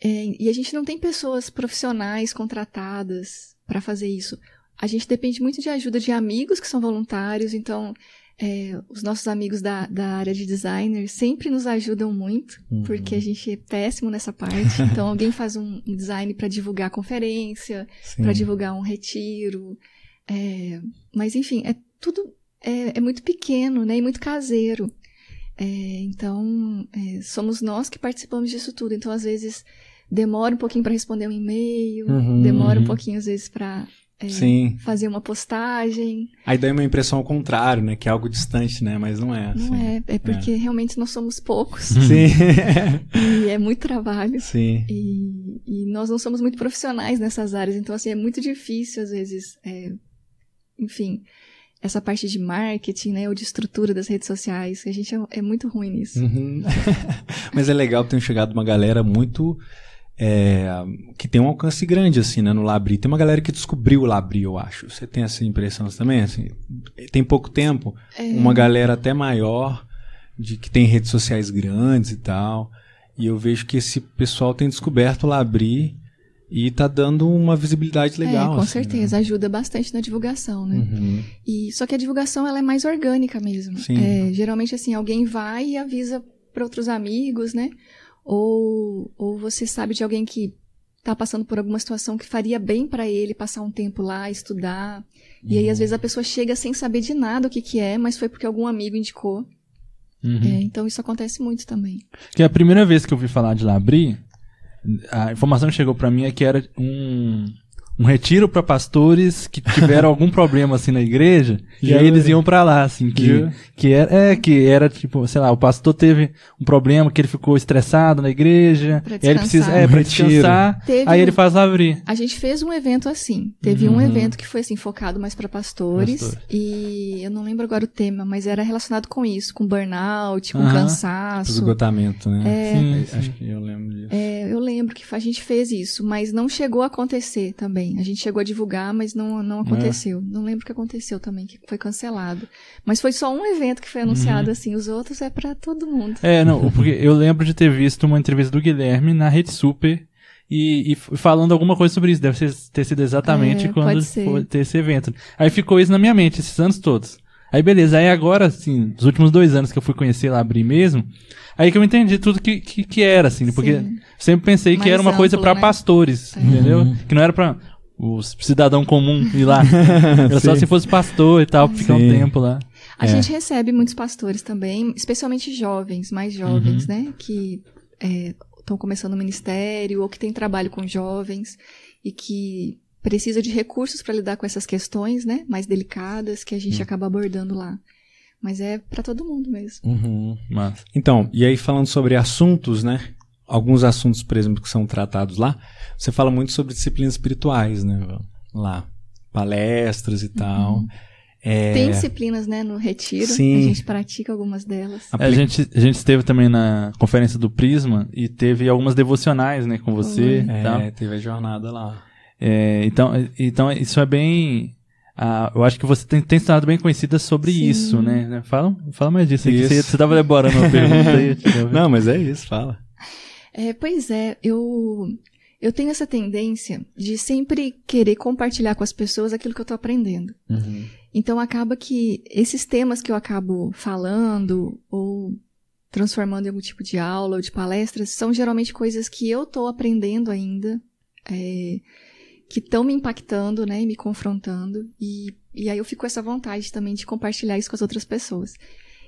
É, e a gente não tem pessoas profissionais contratadas para fazer isso. A gente depende muito de ajuda de amigos que são voluntários, então é, os nossos amigos da, da área de designer sempre nos ajudam muito, Uhum. porque a gente é péssimo nessa parte. Então alguém faz um design para divulgar a conferência, para divulgar um retiro. É, mas, enfim, é tudo é, é muito pequeno, né? E muito caseiro. É, então, é, somos nós que participamos disso tudo. Então, às vezes, demora um pouquinho para responder um e-mail, Uhum, demora um pouquinho, às vezes, para Sim. fazer uma postagem. Aí dá uma impressão ao contrário, né? Que é algo distante, né? Mas não é. Não assim. é, é porque realmente nós somos poucos Sim. e é muito trabalho. Sim. E, e nós não somos muito profissionais nessas áreas, então assim é muito difícil às vezes, é, enfim, essa parte de marketing, né, ou de estrutura das redes sociais, a gente é, é muito ruim nisso. Uhum. Mas é legal ter chegado uma galera muito. É, que tem um alcance grande, assim, né, no Labri. Tem uma galera que descobriu o Labri, eu acho. Você tem essa impressão também? Assim, tem pouco tempo, É, uma galera até maior, de que tem redes sociais grandes e tal. E eu vejo que esse pessoal tem descoberto o Labri e tá dando uma visibilidade legal. é, com assim, certeza, ajuda bastante na divulgação, né? Né? Uhum. E só que a divulgação ela é mais orgânica mesmo. Sim. É, geralmente assim, alguém vai e avisa para outros amigos, né? Ou, ou você sabe de alguém que tá passando por alguma situação que faria bem para ele passar um tempo lá, estudar. E aí às vezes a pessoa chega sem saber de nada o que que é, mas foi porque algum amigo indicou. Uhum. É, então isso acontece muito também. Que a primeira vez que eu ouvi falar de Labri, a informação que chegou pra mim é que era um, um retiro pra pastores que tiveram algum problema assim na igreja, e aí eles iam pra lá, assim, que, Jura? que era, é, que era tipo, sei lá, o pastor teve um problema que ele ficou estressado na igreja, Pra e aí ele precisa, é, Um retiro. descansar, Teve aí um- ele faz Labri. A gente fez um evento assim. Teve um Uhum. evento que foi assim focado mais para pastores, Pastores. e eu não lembro agora o tema, mas era relacionado com isso, com burnout, com. Pro cansaço. esgotamento, né? É, Sim, sim. Acho que eu lembro disso. É, lembro que a gente fez isso, mas não chegou a acontecer também. A gente chegou a divulgar, mas não, não aconteceu. Não lembro o que aconteceu também, que foi cancelado. Mas foi só um evento que foi anunciado Uhum. assim, os outros é pra todo mundo. É, não, porque eu lembro de ter visto uma entrevista do Guilherme na Rede Super e, e falando alguma coisa sobre isso. Deve ter sido exatamente É, quando foi ter esse evento. Aí ficou isso na minha mente, esses anos todos. Aí beleza, aí agora, assim, os últimos dois anos que eu fui conhecer lá abrir mesmo, aí que eu entendi tudo que, que, que era, assim, porque Sim. sempre pensei que Mais era uma coisa amplo, pra né? pastores, É. entendeu? Uhum. Que não era pra o cidadão comum ir lá. era só se fosse pastor e tal, pra ficar um tempo lá. A É. gente recebe muitos pastores também, especialmente jovens, mais jovens, Uhum. né? Que estão começando o ministério ou que têm trabalho com jovens e que precisa de recursos para lidar com essas questões, né? Mais delicadas que a gente acaba abordando lá. Mas é para todo mundo mesmo. Uhum. Mas, Então, e aí falando sobre assuntos, né? Alguns assuntos, por exemplo, que são tratados lá, você fala muito sobre disciplinas espirituais, né? Lá, palestras e tal. É, Tem disciplinas, né, no retiro. Sim. A gente pratica algumas delas. a- É, a, gente, a gente esteve também na conferência do Prisma e teve algumas devocionais, né, com você e tal. é, teve a jornada lá. É, então, então, isso é bem... ah, eu acho que você tem, tem estado bem conhecida sobre Sim. isso, né? Fala, fala mais disso Isso. você, você tava elaborando uma pergunta aí. Não, mas é isso, fala. É, pois é, eu eu tenho essa tendência de sempre querer compartilhar com as pessoas aquilo que eu estou aprendendo. Uhum. Então acaba que esses temas que eu acabo falando ou transformando em algum tipo de aula ou de palestras são geralmente coisas que eu estou aprendendo ainda, é, que estão me impactando, né, e me confrontando e, e aí eu fico com essa vontade também de compartilhar isso com as outras pessoas.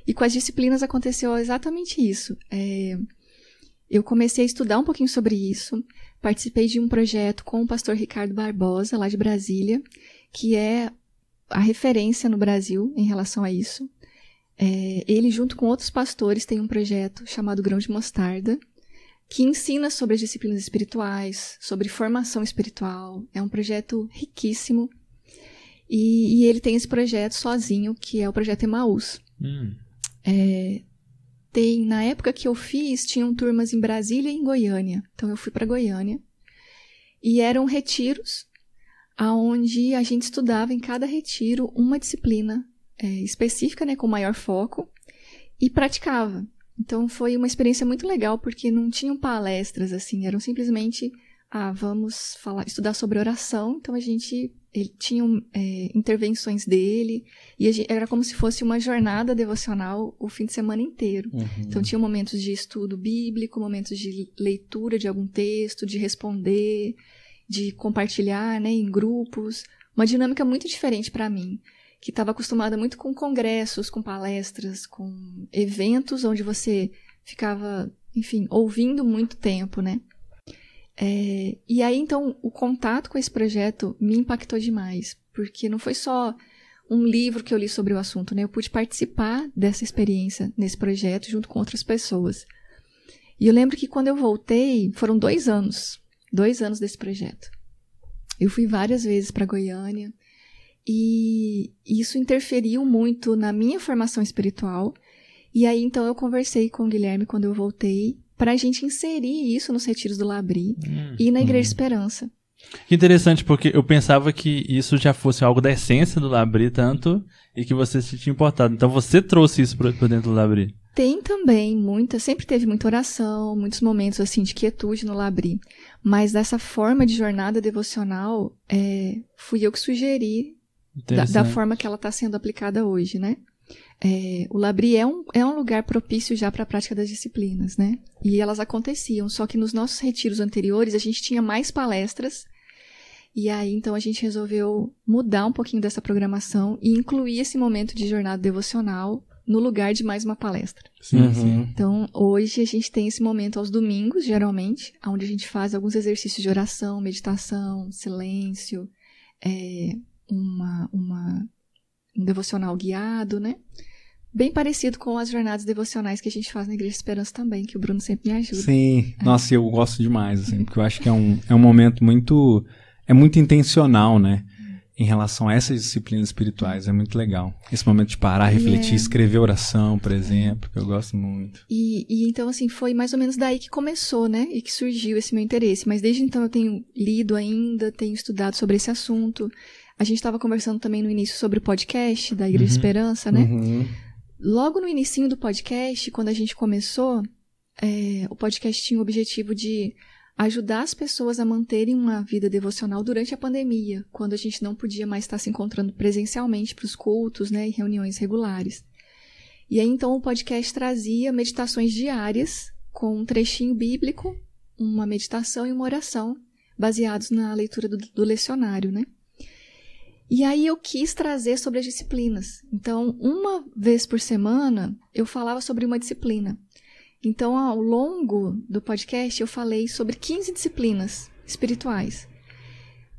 E com as disciplinas aconteceu exatamente isso. É, eu comecei a estudar um pouquinho sobre isso, participei de um projeto com o pastor Ricardo Barbosa, lá de Brasília, que é a referência no Brasil em relação a isso. É, ele, junto com outros pastores, tem um projeto chamado Grão de Mostarda, que ensina sobre as disciplinas espirituais, sobre formação espiritual. É um projeto riquíssimo. E, e ele tem esse projeto sozinho, que é o projeto Emaús. Hum. É, tem, na época que eu fiz, tinham turmas em Brasília e em Goiânia. Então eu fui para Goiânia. E eram retiros aonde a gente estudava em cada retiro uma disciplina é, específica, né, com maior foco, e praticava. Então foi uma experiência muito legal porque não tinham palestras assim, eram simplesmente ah, vamos falar, estudar sobre oração. Então a gente ele tinha é, intervenções dele e gente, era como se fosse uma jornada devocional o fim de semana inteiro. Uhum. Então tinha momentos de estudo bíblico, momentos de leitura de algum texto, de responder, de compartilhar, né, em grupos, uma dinâmica muito diferente para mim, que estava acostumada muito com congressos, com palestras, com eventos onde você ficava, enfim, ouvindo muito tempo, né? É, e aí, então, o contato com esse projeto me impactou demais, porque não foi só um livro que eu li sobre o assunto, né? Eu pude participar dessa experiência nesse projeto junto com outras pessoas. E eu lembro que quando eu voltei, foram dois anos, dois anos desse projeto. Eu fui várias vezes para Goiânia e isso interferiu muito na minha formação espiritual. E aí, então, eu conversei com o Guilherme quando eu voltei para a gente inserir isso nos retiros do Labri Hum, e na Igreja hum. Esperança. Que interessante, porque eu pensava que isso já fosse algo da essência do Labri, tanto, e que você se tinha importado. Então você trouxe isso para dentro do Labri. Tem também muita, sempre teve muita oração, muitos momentos assim de quietude no Labri. Mas dessa forma de jornada devocional, é, fui eu que sugeri da, da forma que ela está sendo aplicada hoje, né? É, o Labri é um, é um lugar propício já para a prática das disciplinas, né? E elas aconteciam, só que nos nossos retiros anteriores a gente tinha mais palestras. E aí, então, a gente resolveu mudar um pouquinho dessa programação e incluir esse momento de jornada devocional no lugar de mais uma palestra. Sim, sim. Uhum. Então, hoje a gente tem esse momento aos domingos, geralmente, onde a gente faz alguns exercícios de oração, meditação, silêncio, é, uma, uma, um devocional guiado, né? Bem parecido com as jornadas devocionais que a gente faz na Igreja Esperança também, que o Bruno sempre me ajuda. Sim, nossa, eu gosto demais, assim, porque eu acho que é um, é um momento muito. É muito intencional, né? Em relação a essas disciplinas espirituais. É muito legal. Esse momento de parar, refletir, É. escrever oração, por exemplo, que eu gosto muito. E, e então, assim, foi mais ou menos daí que começou, né? E que surgiu esse meu interesse. Mas desde então eu tenho lido ainda, tenho estudado sobre esse assunto. A gente estava conversando também no início sobre o podcast da Igreja Uhum. Esperança, né? Uhum. Logo no início do podcast, quando a gente começou, é, o podcast tinha o objetivo de ajudar as pessoas a manterem uma vida devocional durante a pandemia, quando a gente não podia mais estar se encontrando presencialmente para os cultos né, e reuniões regulares. E aí então o podcast trazia meditações diárias com um trechinho bíblico, uma meditação e uma oração, baseados na leitura do, do lecionário, né? E aí eu quis trazer sobre as disciplinas. Então, uma vez por semana, eu falava sobre uma disciplina. Então, ao longo do podcast, eu falei sobre 15 disciplinas espirituais.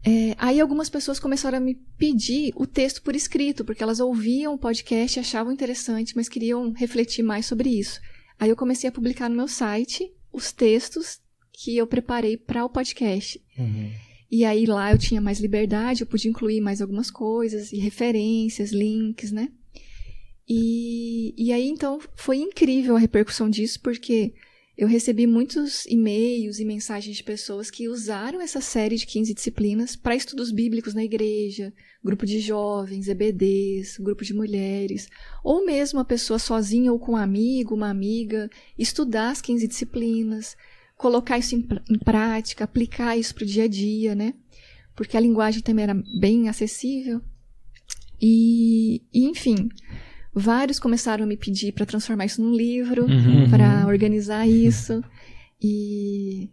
É, aí algumas pessoas começaram a me pedir o texto por escrito, porque elas ouviam o podcast, achavam interessante, mas queriam refletir mais sobre isso. Aí eu comecei a publicar no meu site os textos que eu preparei para o podcast. Uhum. E aí lá eu tinha mais liberdade, eu podia incluir mais algumas coisas, e referências, links, né? E, e aí então foi incrível a repercussão disso, porque eu recebi muitos e-mails e mensagens de pessoas que usaram essa série de 15 disciplinas para estudos bíblicos na igreja, grupo de jovens, EBDs, grupo de mulheres, ou mesmo a pessoa sozinha ou com um amigo, uma amiga, estudar as 15 disciplinas, colocar isso em, em prática, aplicar isso para o dia a dia, né? Porque a linguagem também era bem acessível. E, e enfim, vários começaram a me pedir para transformar isso num livro, Uhum. para organizar isso. E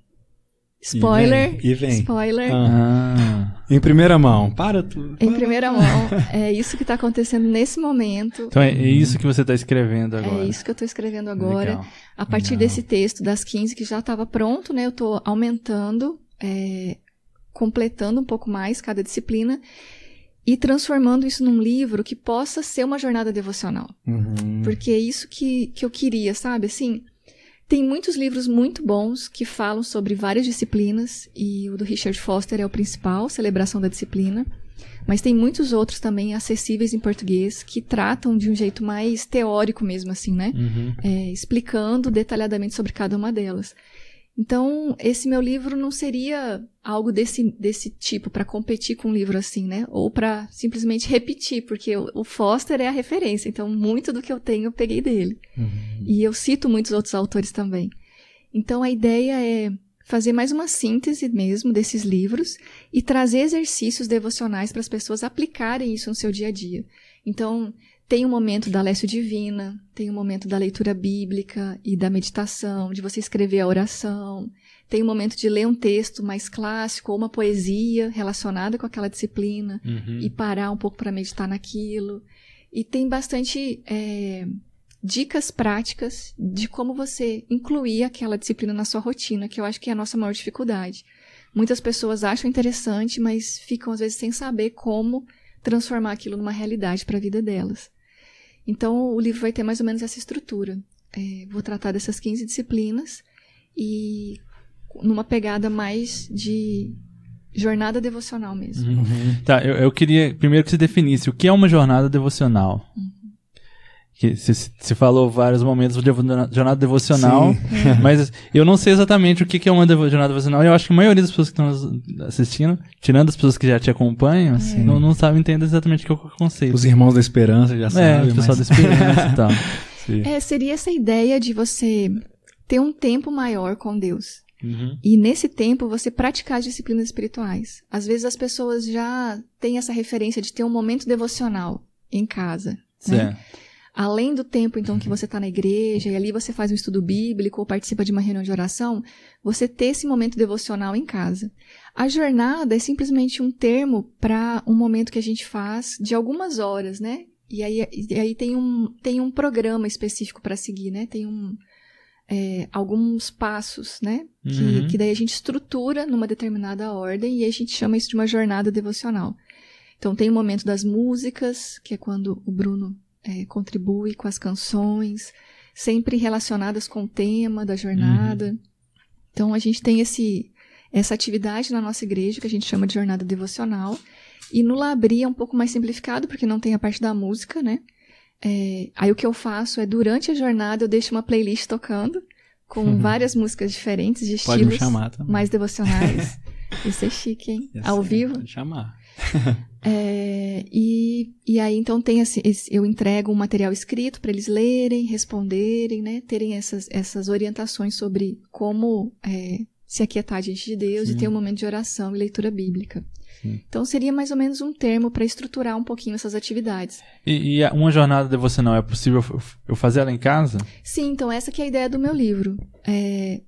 spoiler, E vem, e vem. spoiler. Ah. Em primeira mão. Para tudo. Em primeira mão, é isso que está acontecendo nesse momento. Então é, é isso que você está escrevendo agora. É isso que eu estou escrevendo agora. Legal. A partir Legal. desse texto das 15 que já estava pronto, né? Eu estou aumentando, é, completando um pouco mais cada disciplina e transformando isso num livro que possa ser uma jornada devocional. Uhum. Porque é isso que, que eu queria, sabe? Assim, tem muitos livros muito bons que falam sobre várias disciplinas, e o do Richard Foster é o principal, Celebração da Disciplina. Mas tem muitos outros também acessíveis em português que tratam de um jeito mais teórico mesmo, assim, né? Uhum. É, explicando detalhadamente sobre cada uma delas. Então, esse meu livro não seria algo desse, desse tipo para competir com um livro assim, né? Ou para simplesmente repetir, porque o, o Foster é a referência, então muito do que eu tenho eu peguei dele. E eu cito muitos outros autores também. Então, a ideia é fazer mais uma síntese mesmo desses livros e trazer exercícios devocionais para as pessoas aplicarem isso no seu dia a dia. Então, tem o momento da Lécio Divina, tem o momento da leitura bíblica e da meditação, de você escrever a oração, tem o momento de ler um texto mais clássico ou uma poesia relacionada com aquela disciplina Uhum. e parar um pouco para meditar naquilo. E tem bastante é, dicas práticas de como você incluir aquela disciplina na sua rotina, que eu acho que é a nossa maior dificuldade. Muitas pessoas acham interessante, mas ficam às vezes sem saber como transformar aquilo numa realidade para a vida delas. Então, o livro vai ter mais ou menos essa estrutura. É, vou tratar dessas 15 disciplinas e numa pegada mais de jornada devocional mesmo. Uhum. Tá, eu, eu queria primeiro que você definisse o que é uma jornada devocional. Que Você, você falou vários momentos de jornada devocional, Sim. mas eu não sei exatamente o que que é uma jornada devocional. Eu acho que a maioria das pessoas que estão assistindo, tirando as pessoas que já te acompanham, não, não sabem entender exatamente o que é o conceito. Os irmãos da esperança já é, sabem. o pessoal mas- da experiência e tal. Sim. É, seria essa ideia de você ter um tempo maior com Deus. Uhum. E nesse tempo você praticar as disciplinas espirituais. Às vezes as pessoas já têm essa referência de ter um momento devocional em casa. Né? Além do tempo, então, que você está na igreja e ali você faz um estudo bíblico ou participa de uma reunião de oração, você ter esse momento devocional em casa. A jornada é simplesmente um termo para um momento que a gente faz de algumas horas, né? E aí, e aí tem, um, tem um programa específico para seguir, né? Tem um, é, alguns passos, né? Que, Uhum. que daí a gente estrutura numa determinada ordem e a gente chama isso de uma jornada devocional. Então tem o momento das músicas, que é quando o Bruno é, contribui com as canções, sempre relacionadas com o tema da jornada. Então a gente tem esse, essa atividade na nossa igreja que a gente chama de jornada devocional. E no Labri é um pouco mais simplificado, porque não tem a parte da música, né? É, aí o que eu faço é, durante a jornada, eu deixo uma playlist tocando, com várias músicas diferentes, de estilos mais devocionais. Isso é chique, hein? Ia Ao ser, vivo. Pode chamar. É, e, e aí, então, tem esse- eu entrego um material escrito para eles lerem, responderem, né? Terem essas, essas orientações sobre como é, se aquietar diante de Deus e ter um momento de oração e leitura bíblica. Sim. Então, seria mais ou menos um termo para estruturar um pouquinho essas atividades. E, e uma jornada devocional é possível eu- fazer ela em casa? Sim, então essa que é a ideia do meu livro. É,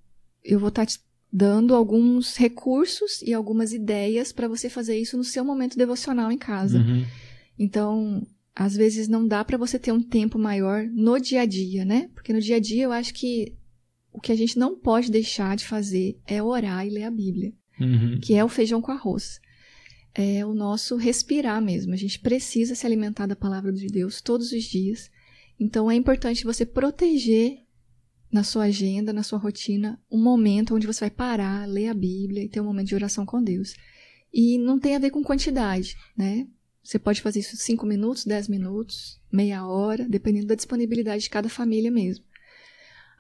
eu vou estar te dando alguns recursos e algumas ideias para você fazer isso no seu momento devocional em casa. Uhum. Então, às vezes não dá para você ter um tempo maior no dia a dia, né? Porque no dia a dia eu acho que o que a gente não pode deixar de fazer é orar e ler a Bíblia, Uhum. que é o feijão com arroz. É o nosso respirar mesmo. A gente precisa se alimentar da palavra de Deus todos os dias. Então é importante você proteger na sua agenda, na sua rotina, um momento onde você vai parar, ler a Bíblia e ter um momento de oração com Deus. E não tem a ver com quantidade, né? Você pode fazer isso 5 minutos, 10 minutos, meia hora, dependendo da disponibilidade de cada família mesmo.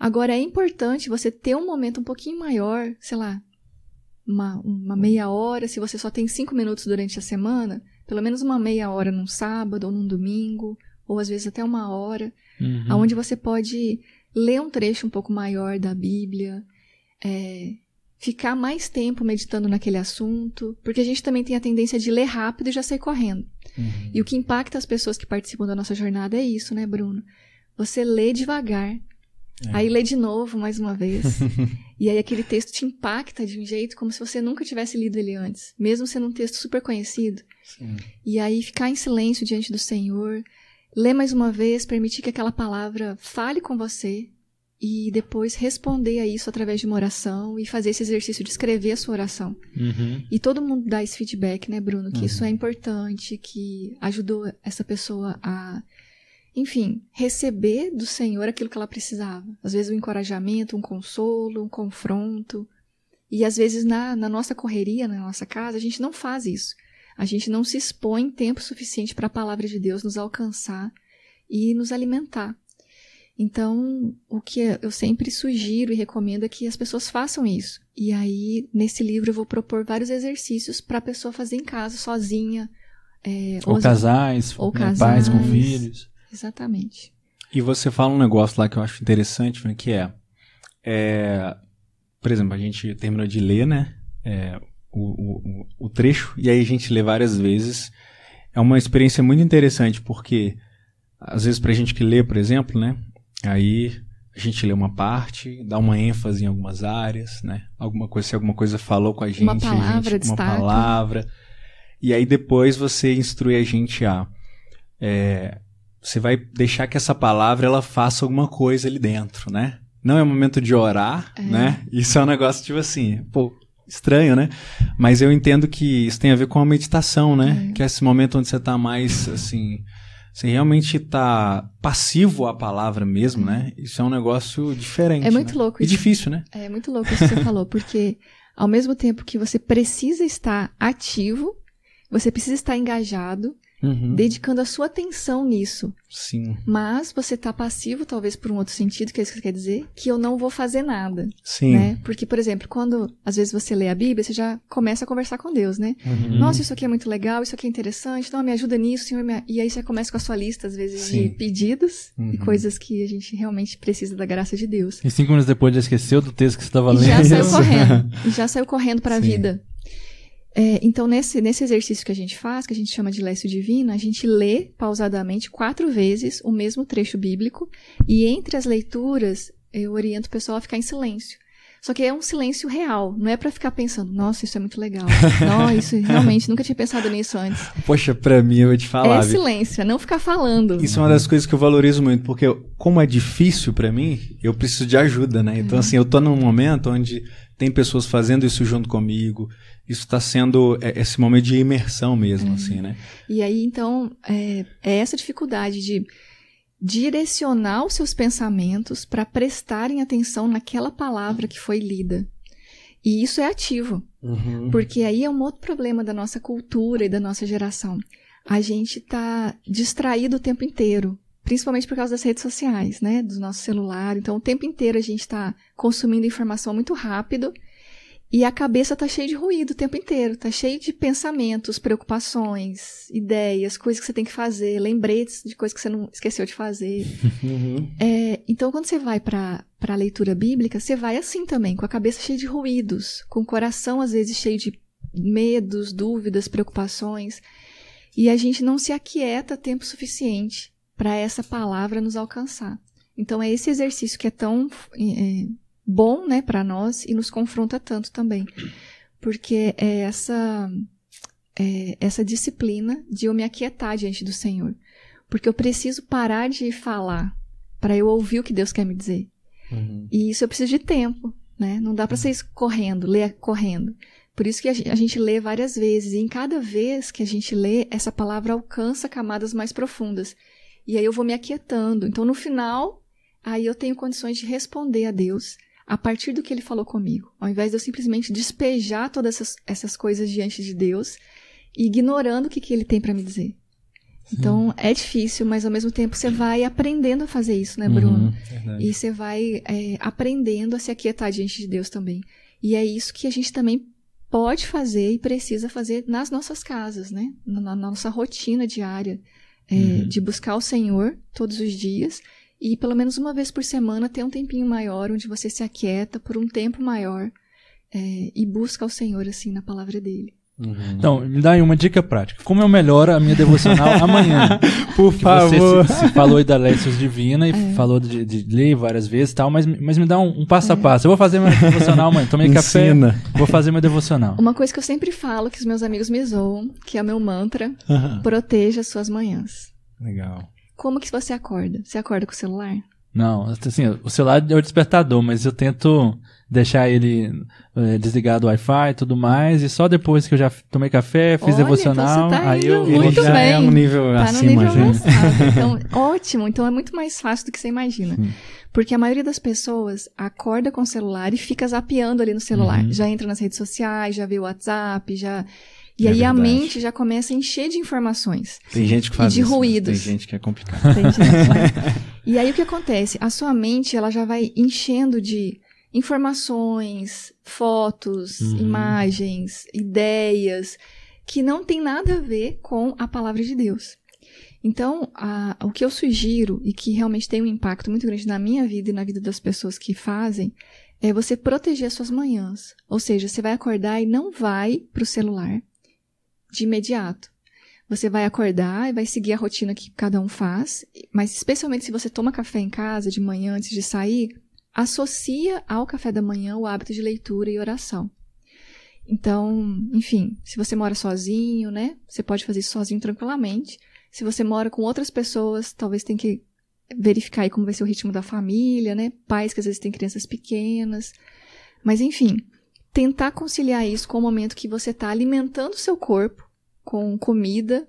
Agora, é importante você ter um momento um pouquinho maior, sei lá, uma, uma meia hora, se você só tem cinco minutos durante a semana, pelo menos uma meia hora num sábado ou num domingo, ou às vezes até uma hora, Uhum. aonde você pode ler um trecho um pouco maior da Bíblia, é, ficar mais tempo meditando naquele assunto, porque a gente também tem a tendência de ler rápido e já sair correndo. Uhum. E o que impacta as pessoas que participam da nossa jornada é isso, né, Bruno? Você lê devagar, É. aí lê de novo mais uma vez, e aí aquele texto te impacta de um jeito como se você nunca tivesse lido ele antes, mesmo sendo um texto super conhecido. Sim. E aí ficar em silêncio diante do Senhor, ler mais uma vez, permitir que aquela palavra fale com você e depois responder a isso através de uma oração e fazer esse exercício de escrever a sua oração. Uhum. E todo mundo dá esse feedback, né, Bruno? Que Uhum. isso é importante, que ajudou essa pessoa a, enfim, receber do Senhor aquilo que ela precisava. Às vezes um encorajamento, um consolo, um confronto. E às vezes na, na nossa correria, na nossa casa, a gente não faz isso. A gente não se expõe tempo suficiente para a palavra de Deus nos alcançar e nos alimentar. Então, o que eu sempre sugiro e recomendo é que as pessoas façam isso. E aí, nesse livro, eu vou propor vários exercícios para a pessoa fazer em casa, sozinha. é, Ou casais, ou né, pais com casais. filhos. Exatamente. E você fala um negócio lá que eu acho interessante, né, que é, é, por exemplo, a gente terminou de ler, né, é, o, o, o trecho, e aí a gente lê várias vezes. É uma experiência muito interessante, porque às vezes pra gente que lê, por exemplo, né, aí a gente lê uma parte, dá uma ênfase em algumas áreas, né, alguma coisa, se alguma coisa falou com a gente, Uma a gente- palavra uma palavra, e aí depois você instrui a gente a é, você vai deixar que essa palavra ela faça alguma coisa ali dentro, né? Não é momento de orar, É. né? Isso é um negócio tipo assim, pô, estranho, né? Mas eu entendo que isso tem a ver com a meditação, né? É. Que é esse momento onde você tá mais assim, você realmente tá passivo à palavra mesmo, né? Isso é um negócio diferente. É muito né? louco E isso. difícil, né? É muito louco isso que você falou, porque ao mesmo tempo que você precisa estar ativo, você precisa estar engajado, Uhum. dedicando a sua atenção nisso. Sim, Mas você tá passivo, talvez por um outro sentido, que é isso que você quer dizer, que eu não vou fazer nada, sim. né? Porque, por exemplo, quando às vezes você lê a Bíblia, você já começa a conversar com Deus, né? Uhum. Nossa, isso aqui é muito legal, isso aqui é interessante, não, me ajuda nisso, Senhor. me- E aí você começa com a sua lista, às vezes, Sim. de pedidos e Uhum. coisas que a gente realmente precisa da graça de Deus. E cinco minutos depois já esqueceu do texto que você estava E lendo. já saiu correndo. E já saiu correndo para a vida. É, então, nesse, nesse exercício que a gente faz, que a gente chama de Lécio Divino, a gente lê pausadamente quatro vezes o mesmo trecho bíblico e entre as leituras eu oriento o pessoal a ficar em silêncio. Só que é um silêncio real, não é para ficar pensando, nossa, isso é muito legal. Não, isso realmente nunca tinha pensado nisso antes. Poxa, pra mim eu vou te falar, é viu? silêncio, é não ficar falando. Isso é uma das coisas que eu valorizo muito, porque como é difícil pra mim, eu preciso de ajuda, né? Uhum. Então, assim, eu tô num momento onde tem pessoas fazendo isso junto comigo. Isso tá sendo é, esse momento de imersão mesmo, Uhum. assim, né? E aí, então, é, é essa dificuldade de direcionar os seus pensamentos para prestarem atenção naquela palavra que foi lida. E isso é ativo, porque aí é um outro problema da nossa cultura e da nossa geração. A gente tá distraído o tempo inteiro, principalmente por causa das redes sociais, né, do nosso celular. Então, o tempo inteiro a gente está consumindo informação muito rápido e a cabeça tá cheia de ruído o tempo inteiro, tá cheio de pensamentos, preocupações, ideias, coisas que você tem que fazer, lembretes de coisas que você não esqueceu de fazer. É, então, quando você vai para a leitura bíblica, você vai assim também, com a cabeça cheia de ruídos, com o coração às vezes cheio de medos, dúvidas, preocupações, e a gente não se aquieta tempo suficiente para essa palavra nos alcançar. Então, é esse exercício que é tão é, bom, né, para nós e nos confronta tanto também, porque é essa é essa disciplina de eu me aquietar diante do Senhor, porque eu preciso parar de falar para eu ouvir o que Deus quer me dizer. Uhum. E isso eu preciso de tempo, né? Não dá para ser isso correndo, ler correndo. Por isso que a gente lê várias vezes, e em cada vez que a gente lê, essa palavra alcança camadas mais profundas. E aí eu vou me aquietando. Então, no final, aí eu tenho condições de responder a Deus a partir do que ele falou comigo. Ao invés de eu simplesmente despejar todas essas, essas coisas diante de Deus, ignorando o que, que ele tem para me dizer. Então, é difícil, mas ao mesmo tempo você vai aprendendo a fazer isso, né, Bruno? Uhum. E você vai é, aprendendo a se aquietar diante de Deus também. E é isso que a gente também pode fazer e precisa fazer nas nossas casas, né? Na, na nossa rotina diária. é, Uhum. De buscar o Senhor todos os dias e pelo menos uma vez por semana ter um tempinho maior onde você se aquieta por um tempo maior é, e busca o Senhor assim na palavra dele. Uhum. Então, me dá aí uma dica prática. Como eu melhoro a minha devocional amanhã? Por Que favor. Você se, se falou aí da Lécios Divina e É. falou de, de ler várias vezes e tal, mas, mas me dá um, um passo a passo. Eu vou fazer minha devocional amanhã. Tomei café, vou fazer meu devocional. Uma coisa que eu sempre falo, que os meus amigos me zoam, que é o meu mantra, Aham. proteja as suas manhãs. Legal. Como que você acorda? Você acorda com o celular? Não, assim, o celular é o despertador, mas eu tento deixar ele eh, desligado o Wi-Fi e tudo mais, e só depois que eu já tomei café, fiz Olha, devocional, então você tá aí eu indo vou muito Ele já bem. é um nível Tá acima, nível gente. avançado. Então, ótimo. Então é muito mais fácil do que você imagina. Sim. Porque a maioria das pessoas acorda com o celular e fica zapeando ali no celular. Uhum. Já entra nas redes sociais, já vê o WhatsApp, já. E É aí a verdade. mente já começa a encher de informações. Tem gente que faz E de isso, né? ruídos. Tem gente que é complicado. Entende? né? e aí o que acontece? A sua mente ela já vai enchendo de informações, fotos, Uhum. imagens, ideias que não tem nada a ver com a palavra de Deus. Então, a- o que eu sugiro e que realmente tem um impacto muito grande na minha vida e na vida das pessoas que fazem é você proteger as suas manhãs. Ou seja, você vai acordar e não vai para o celular de imediato. Você vai acordar e vai seguir a rotina que cada um faz, mas especialmente se você toma café em casa de manhã antes de sair, associa ao café da manhã o hábito de leitura e oração. Então, enfim, se você mora sozinho, né, você pode fazer isso sozinho tranquilamente. Se você mora com outras pessoas, talvez tenha que verificar aí como vai ser o ritmo da família, né? Pais que às vezes têm crianças pequenas. Mas enfim, tentar conciliar isso com o momento que você está alimentando o seu corpo com comida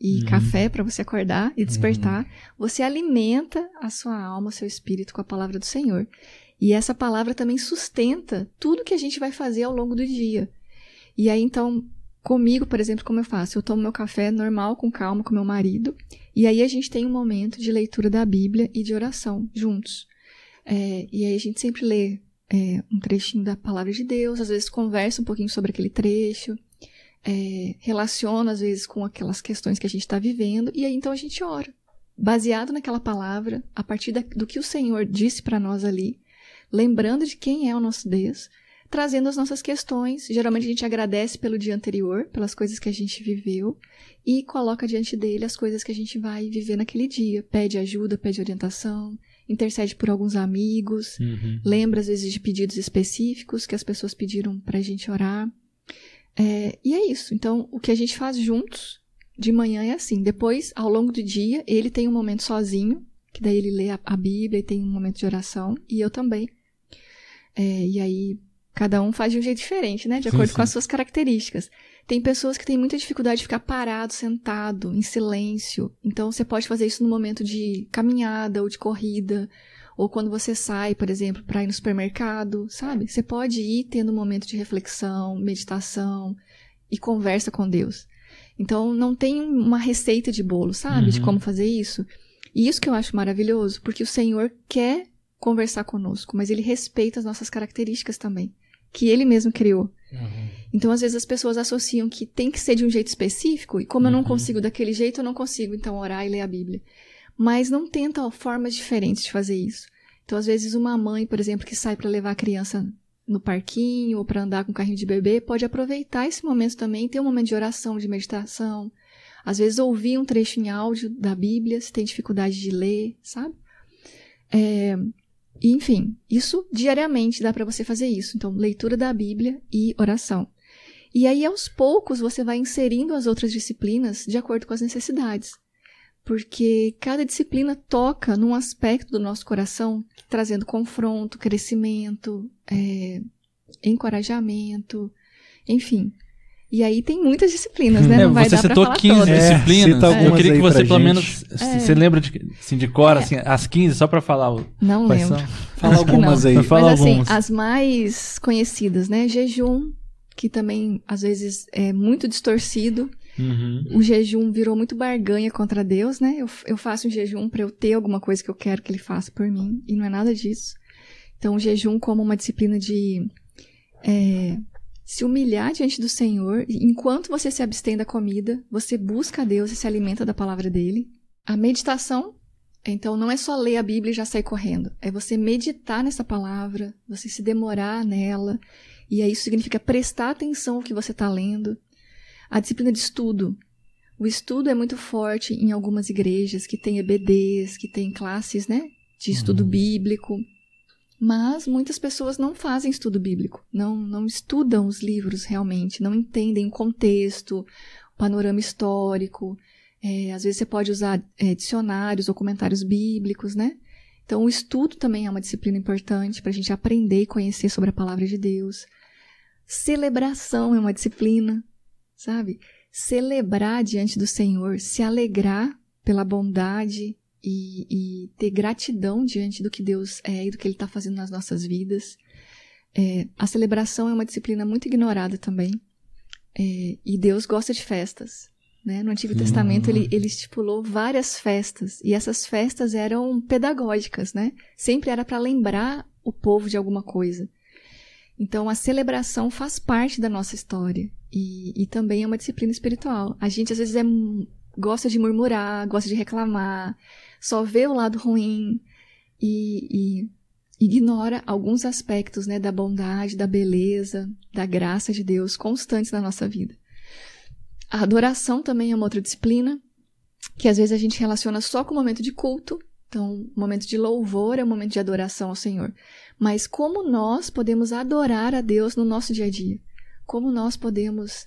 e Uhum. café para você acordar e despertar, você alimenta a sua alma, o seu espírito com a palavra do Senhor. E essa palavra também sustenta tudo que a gente vai fazer ao longo do dia. E aí então, comigo, por exemplo, como eu faço? Eu tomo meu café normal, com calma, com meu marido, e aí a gente tem um momento de leitura da Bíblia e de oração juntos. É, e aí a gente sempre lê é, um trechinho da palavra de Deus, às vezes conversa um pouquinho sobre aquele trecho, é, relaciona às vezes com aquelas questões que a gente está vivendo, e aí então a gente ora. Baseado naquela palavra, a partir da- do que o Senhor disse para nós ali, lembrando de quem é o nosso Deus, trazendo as nossas questões. Geralmente a gente agradece pelo dia anterior, pelas coisas que a gente viveu, e coloca diante dele as coisas que a gente vai viver naquele dia. Pede ajuda, pede orientação, intercede por alguns amigos, Uhum. lembra às vezes de pedidos específicos que as pessoas pediram pra gente orar. É, e é isso. Então, o que a gente faz juntos de manhã é assim. Depois, ao longo do dia, ele tem um momento sozinho, que daí ele lê a, a Bíblia e tem um momento de oração, e eu também. É, e aí, cada um faz de um jeito diferente, né? De acordo sim. com as suas características. Tem pessoas que têm muita dificuldade de ficar parado, sentado, em silêncio. Então, você pode fazer isso no momento de caminhada ou de corrida, ou quando você sai, por exemplo, para ir no supermercado, sabe? Você pode ir tendo um momento de reflexão, meditação e conversa com Deus. Então, não tem uma receita de bolo, sabe? De Uhum. como fazer isso. E isso que eu acho maravilhoso, porque o Senhor quer conversar conosco, mas ele respeita as nossas características também, que ele mesmo criou. Então, às vezes, as pessoas associam que tem que ser de um jeito específico, e como eu não Uhum. consigo daquele jeito, eu não consigo, então, orar e ler a Bíblia. Mas não tenta ó, formas diferentes de fazer isso. Então, às vezes, uma mãe, por exemplo, que sai para levar a criança no parquinho ou para andar com carrinho de bebê, pode aproveitar esse momento também, ter um momento de oração, de meditação. Às vezes, ouvir um trecho em áudio da Bíblia, se tem dificuldade de ler, sabe? É, enfim, isso diariamente dá para você fazer isso. Então, leitura da Bíblia e oração. E aí, aos poucos, você vai inserindo as outras disciplinas de acordo com as necessidades. Porque cada disciplina toca num aspecto do nosso coração, trazendo confronto, crescimento, é, encorajamento, enfim. E aí tem muitas disciplinas, né? É, Não vai você dar pra citou falar 15 todas. É, disciplinas. cita eu queria que você, pra pelo gente. menos, É. você lembra de, assim, de cor, É. assim, as 15, só pra falar o, Não quais lembro. são? Fala algumas aí. Fala Mas assim, algumas. as mais conhecidas, né? Jejum, que também às vezes é muito distorcido. Uhum. O jejum virou muito barganha contra Deus, né? Eu, eu faço um jejum para eu ter alguma coisa que eu quero que ele faça por mim, e não é nada disso. Então, o jejum como uma disciplina de é, se humilhar diante do Senhor, enquanto você se abstém da comida, você busca a Deus e se alimenta da palavra dele. A meditação Então não é só ler a Bíblia e já sair correndo. É você meditar nessa palavra, você se demorar nela. E aí isso significa prestar atenção ao que você está lendo. A disciplina de estudo. O estudo é muito forte em algumas igrejas que tem EBDs, que tem classes, né, de estudo uhum. bíblico. Mas muitas pessoas não fazem estudo bíblico, não, não estudam os livros realmente, não entendem o contexto, o panorama histórico. É, às vezes você pode usar é, dicionários ou comentários bíblicos, né? Então, o estudo também é uma disciplina importante para a gente aprender e conhecer sobre a palavra de Deus. Celebração é uma disciplina, sabe? Celebrar diante do Senhor, se alegrar pela bondade e, e ter gratidão diante do que Deus é e do que Ele está fazendo nas nossas vidas. É, a celebração é uma disciplina muito ignorada também. É, e Deus gosta de festas. Né? No Antigo Testamento ele, ele estipulou várias festas e essas festas eram pedagógicas, né? Sempre era para lembrar o povo de alguma coisa. Então a celebração faz parte da nossa história e, e também é uma disciplina espiritual. A gente às vezes é, gosta de murmurar, gosta de reclamar, só vê o lado ruim e, e ignora alguns aspectos né, da bondade, da beleza, da graça de Deus constantes na nossa vida. A adoração também é uma outra disciplina, que às vezes a gente relaciona só com o momento de culto. Então, o momento de louvor é o momento de adoração ao Senhor. Mas como nós podemos adorar a Deus no nosso dia a dia? Como nós podemos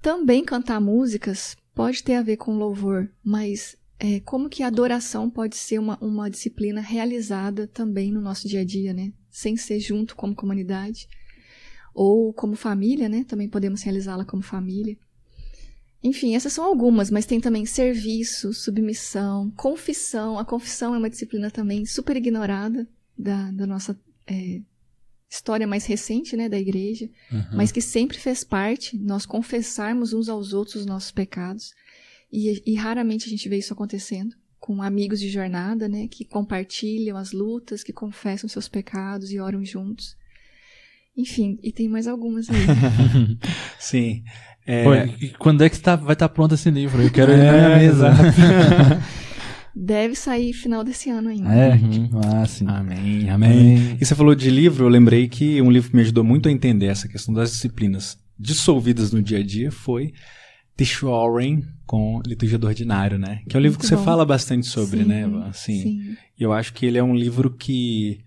também cantar músicas? Pode ter a ver com louvor, mas é, como que a adoração pode ser uma, uma disciplina realizada também no nosso dia a dia, né? Sem ser junto como comunidade. Ou como família, né? Também podemos realizá-la como família. Enfim, essas são algumas, mas tem também serviço, submissão, confissão. A confissão é uma disciplina também super ignorada da, da nossa é, história mais recente, né, da igreja, uhum. mas que sempre fez parte, nós confessarmos uns aos outros os nossos pecados. E, e raramente a gente vê isso acontecendo com amigos de jornada, né, que compartilham as lutas, que confessam seus pecados e oram juntos. Enfim, e tem mais algumas aí. Sim. É... Pô, quando é que tá, vai estar tá pronto esse livro? Eu quero ir na minha é, mesa. Deve sair final desse ano ainda. É, uhum. ah, sim. Amém, amém, amém. E você falou de livro, eu lembrei que um livro que me ajudou muito a entender essa questão das disciplinas dissolvidas no dia a dia foi Tish Warren com Liturgia do Ordinário, né? Que é um livro muito que bom. você fala bastante sobre, né, sim, né, assim. Sim. E eu acho que ele é um livro que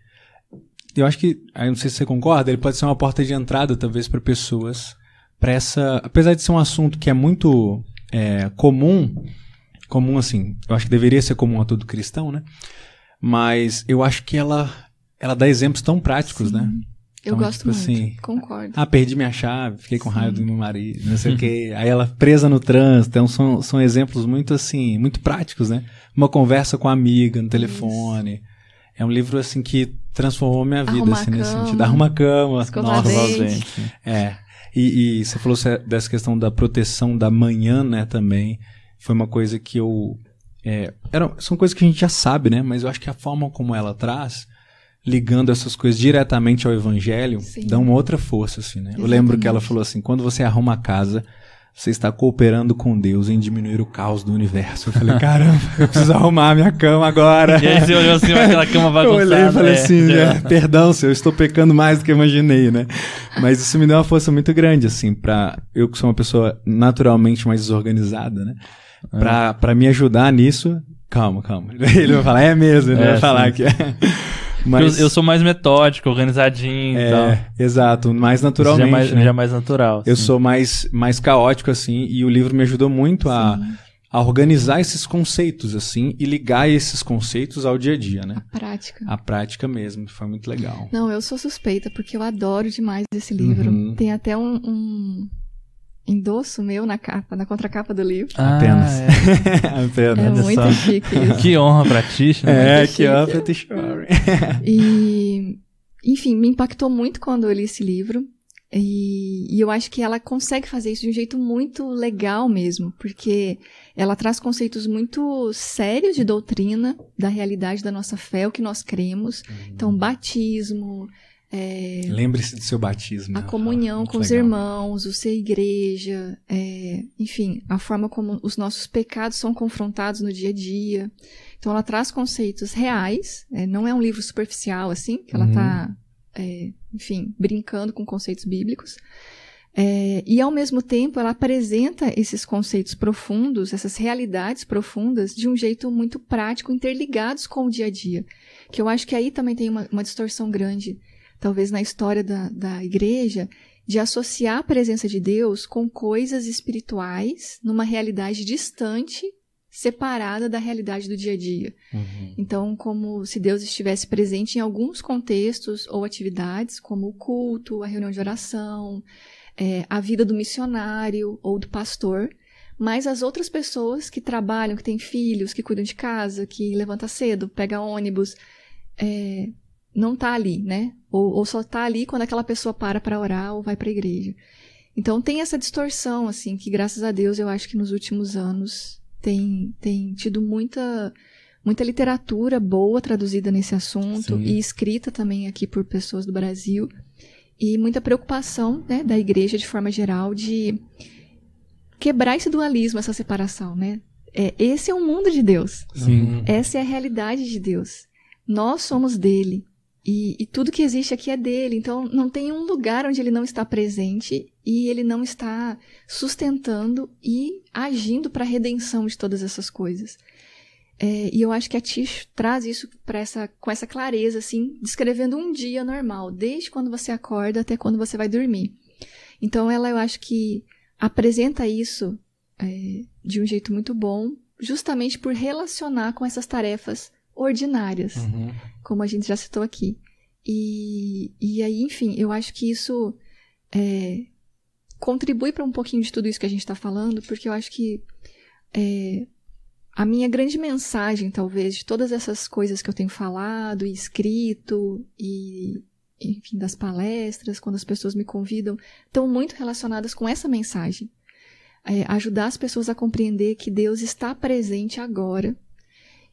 eu acho que, eu não sei se você concorda, ele pode ser uma porta de entrada talvez para pessoas para essa. Apesar de ser um assunto que é muito é, comum, comum assim, eu acho que deveria ser comum a todo cristão, né? Mas eu acho que ela, ela dá exemplos tão práticos, Sim. né? Eu então, gosto tipo muito, assim, concordo. Ah, perdi minha chave, fiquei com Sim. raiva do meu marido, não sei o quê. Aí ela presa no trânsito, então são, são exemplos muito assim, muito práticos, né? Uma conversa com a amiga no telefone. Isso. É um livro assim que transformou minha vida, Arruma assim, nesse sentido. Arruma a cama, nossa, É. E, e, você falou dessa questão da proteção da manhã, né, também. Foi uma coisa que eu. É, era, são coisas que a gente já sabe, né? Mas eu acho que a forma como ela traz, ligando essas coisas diretamente ao evangelho, Sim. dá uma outra força, assim, né? Exatamente. Eu lembro que ela falou assim: quando você arruma a casa, você está cooperando com Deus em diminuir o caos do universo. Eu falei, caramba, eu preciso arrumar minha cama agora. E aí você olhou assim, aquela cama bagunçada. Eu olhei e falei é, assim, é, perdão, senhor, eu estou pecando mais do que imaginei, né? Mas isso me deu uma força muito grande, assim, pra... Eu que sou uma pessoa naturalmente mais desorganizada, né? É. Pra, pra me ajudar nisso... Calma, calma. Ele vai falar, é mesmo, ele é, vai falar sim. que é... Mas... Eu, eu, sou mais metódico, organizadinho é, e tal. Exato, mais naturalmente. Já é mais, né? já é mais natural. Eu sou mais, mais caótico, assim, e o livro me ajudou muito a, a organizar esses conceitos, assim, e ligar esses conceitos ao dia a dia, né? A prática. A prática mesmo, foi muito legal. Não, eu sou suspeita, porque eu adoro demais esse livro. Uhum. Tem até um, um endosso meu na capa, na contracapa do livro. Ah, Apenas. É, Apenas. é muito só. chique isso. Que honra pra Tish, né? É, que honra pra Tish E, enfim, me impactou muito quando eu li esse livro. E, e, eu acho que ela consegue fazer isso de um jeito muito legal mesmo, porque ela traz conceitos muito sérios de doutrina, da realidade da nossa fé, o que nós cremos. Uhum. Então, batismo, é, Lembre-se do seu batismo. a né? comunhão com os legal. irmãos, o ser igreja, é, enfim, a forma como os nossos pecados são confrontados no dia a dia. Então ela traz conceitos reais, é, não é um livro superficial assim, que ela Uhum. está, enfim, brincando com conceitos bíblicos. É, e ao mesmo tempo ela apresenta esses conceitos profundos, essas realidades profundas, de um jeito muito prático, interligados com o dia a dia. Que eu acho que aí também tem uma, uma distorção grande, talvez na história da, da igreja, de associar a presença de Deus com coisas espirituais numa realidade distante, separada da realidade do dia a dia. Uhum. Então, como se Deus estivesse presente em alguns contextos ou atividades, como o culto, a reunião de oração, é, a vida do missionário ou do pastor, mas as outras pessoas que trabalham, que têm filhos, que cuidam de casa, que levanta cedo, pega ônibus, é, não tá ali, né? Ou, ou só tá ali quando aquela pessoa para para orar ou vai para a igreja. Então tem essa distorção, assim, que graças a Deus eu acho que nos últimos anos tem, tem tido muita muita literatura boa traduzida nesse assunto Sim. e escrita também aqui por pessoas do Brasil e muita preocupação né, da igreja de forma geral de quebrar esse dualismo, essa separação, né? É, esse é o mundo de Deus. Sim. Essa é a realidade de Deus. Nós somos dele. E, e tudo que existe aqui é dele. Então, não tem um lugar onde ele não está presente e ele não está sustentando e agindo para a redenção de todas essas coisas. É, e eu acho que a Tish traz isso essa, com essa clareza, assim, descrevendo um dia normal, desde quando você acorda até quando você vai dormir. Então, ela, eu acho que apresenta isso é, de um jeito muito bom, justamente por relacionar com essas tarefas ordinárias, Uhum. como a gente já citou aqui. E, e aí, enfim, eu acho que isso é, contribui para um pouquinho de tudo isso que a gente está falando, porque eu acho que é, a minha grande mensagem, talvez, de todas essas coisas que eu tenho falado e escrito, e, enfim, das palestras, quando as pessoas me convidam, estão muito relacionadas com essa mensagem. É, ajudar as pessoas a compreender que Deus está presente agora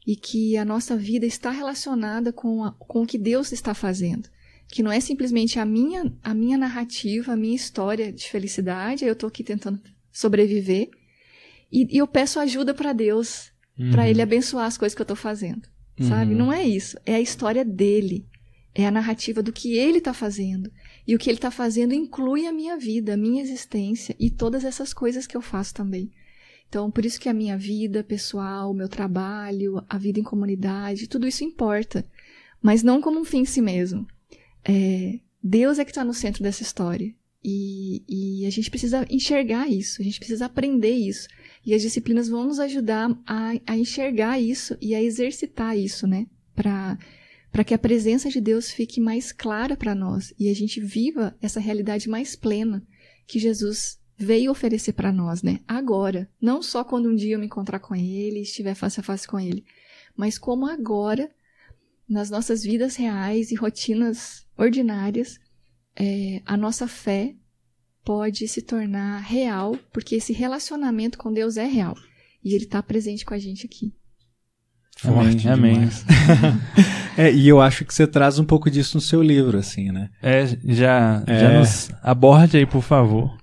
e que a nossa vida está relacionada com, a, com o que Deus está fazendo. Que não é simplesmente a minha, a minha narrativa, a minha história de felicidade, eu estou aqui tentando sobreviver, e, e eu peço ajuda para Deus, para Ele abençoar as coisas que eu estou fazendo. Sabe? Uhum. Não é isso. É a história dele. É a narrativa do que ele está fazendo. E o que ele está fazendo inclui a minha vida, a minha existência e todas essas coisas que eu faço também. Então, por isso que a minha vida pessoal, o meu trabalho, a vida em comunidade, tudo isso importa. Mas não como um fim em si mesmo. É, Deus é que está no centro dessa história. E, e a gente precisa enxergar isso, a gente precisa aprender isso. E as disciplinas vão nos ajudar a, a enxergar isso e a exercitar isso, né? Para para que a presença de Deus fique mais clara para nós e a gente viva essa realidade mais plena que Jesus veio oferecer para nós, né? Agora, não só quando um dia eu me encontrar com Ele, estiver face a face com Ele, mas como agora, nas nossas vidas reais e rotinas ordinárias, é, a nossa fé pode se tornar real, porque esse relacionamento com Deus é real e Ele está presente com a gente aqui. Forte Amém, demais. é, e eu acho que você traz um pouco disso no seu livro, assim, né? É, já, É. já nos aborde aí, por favor.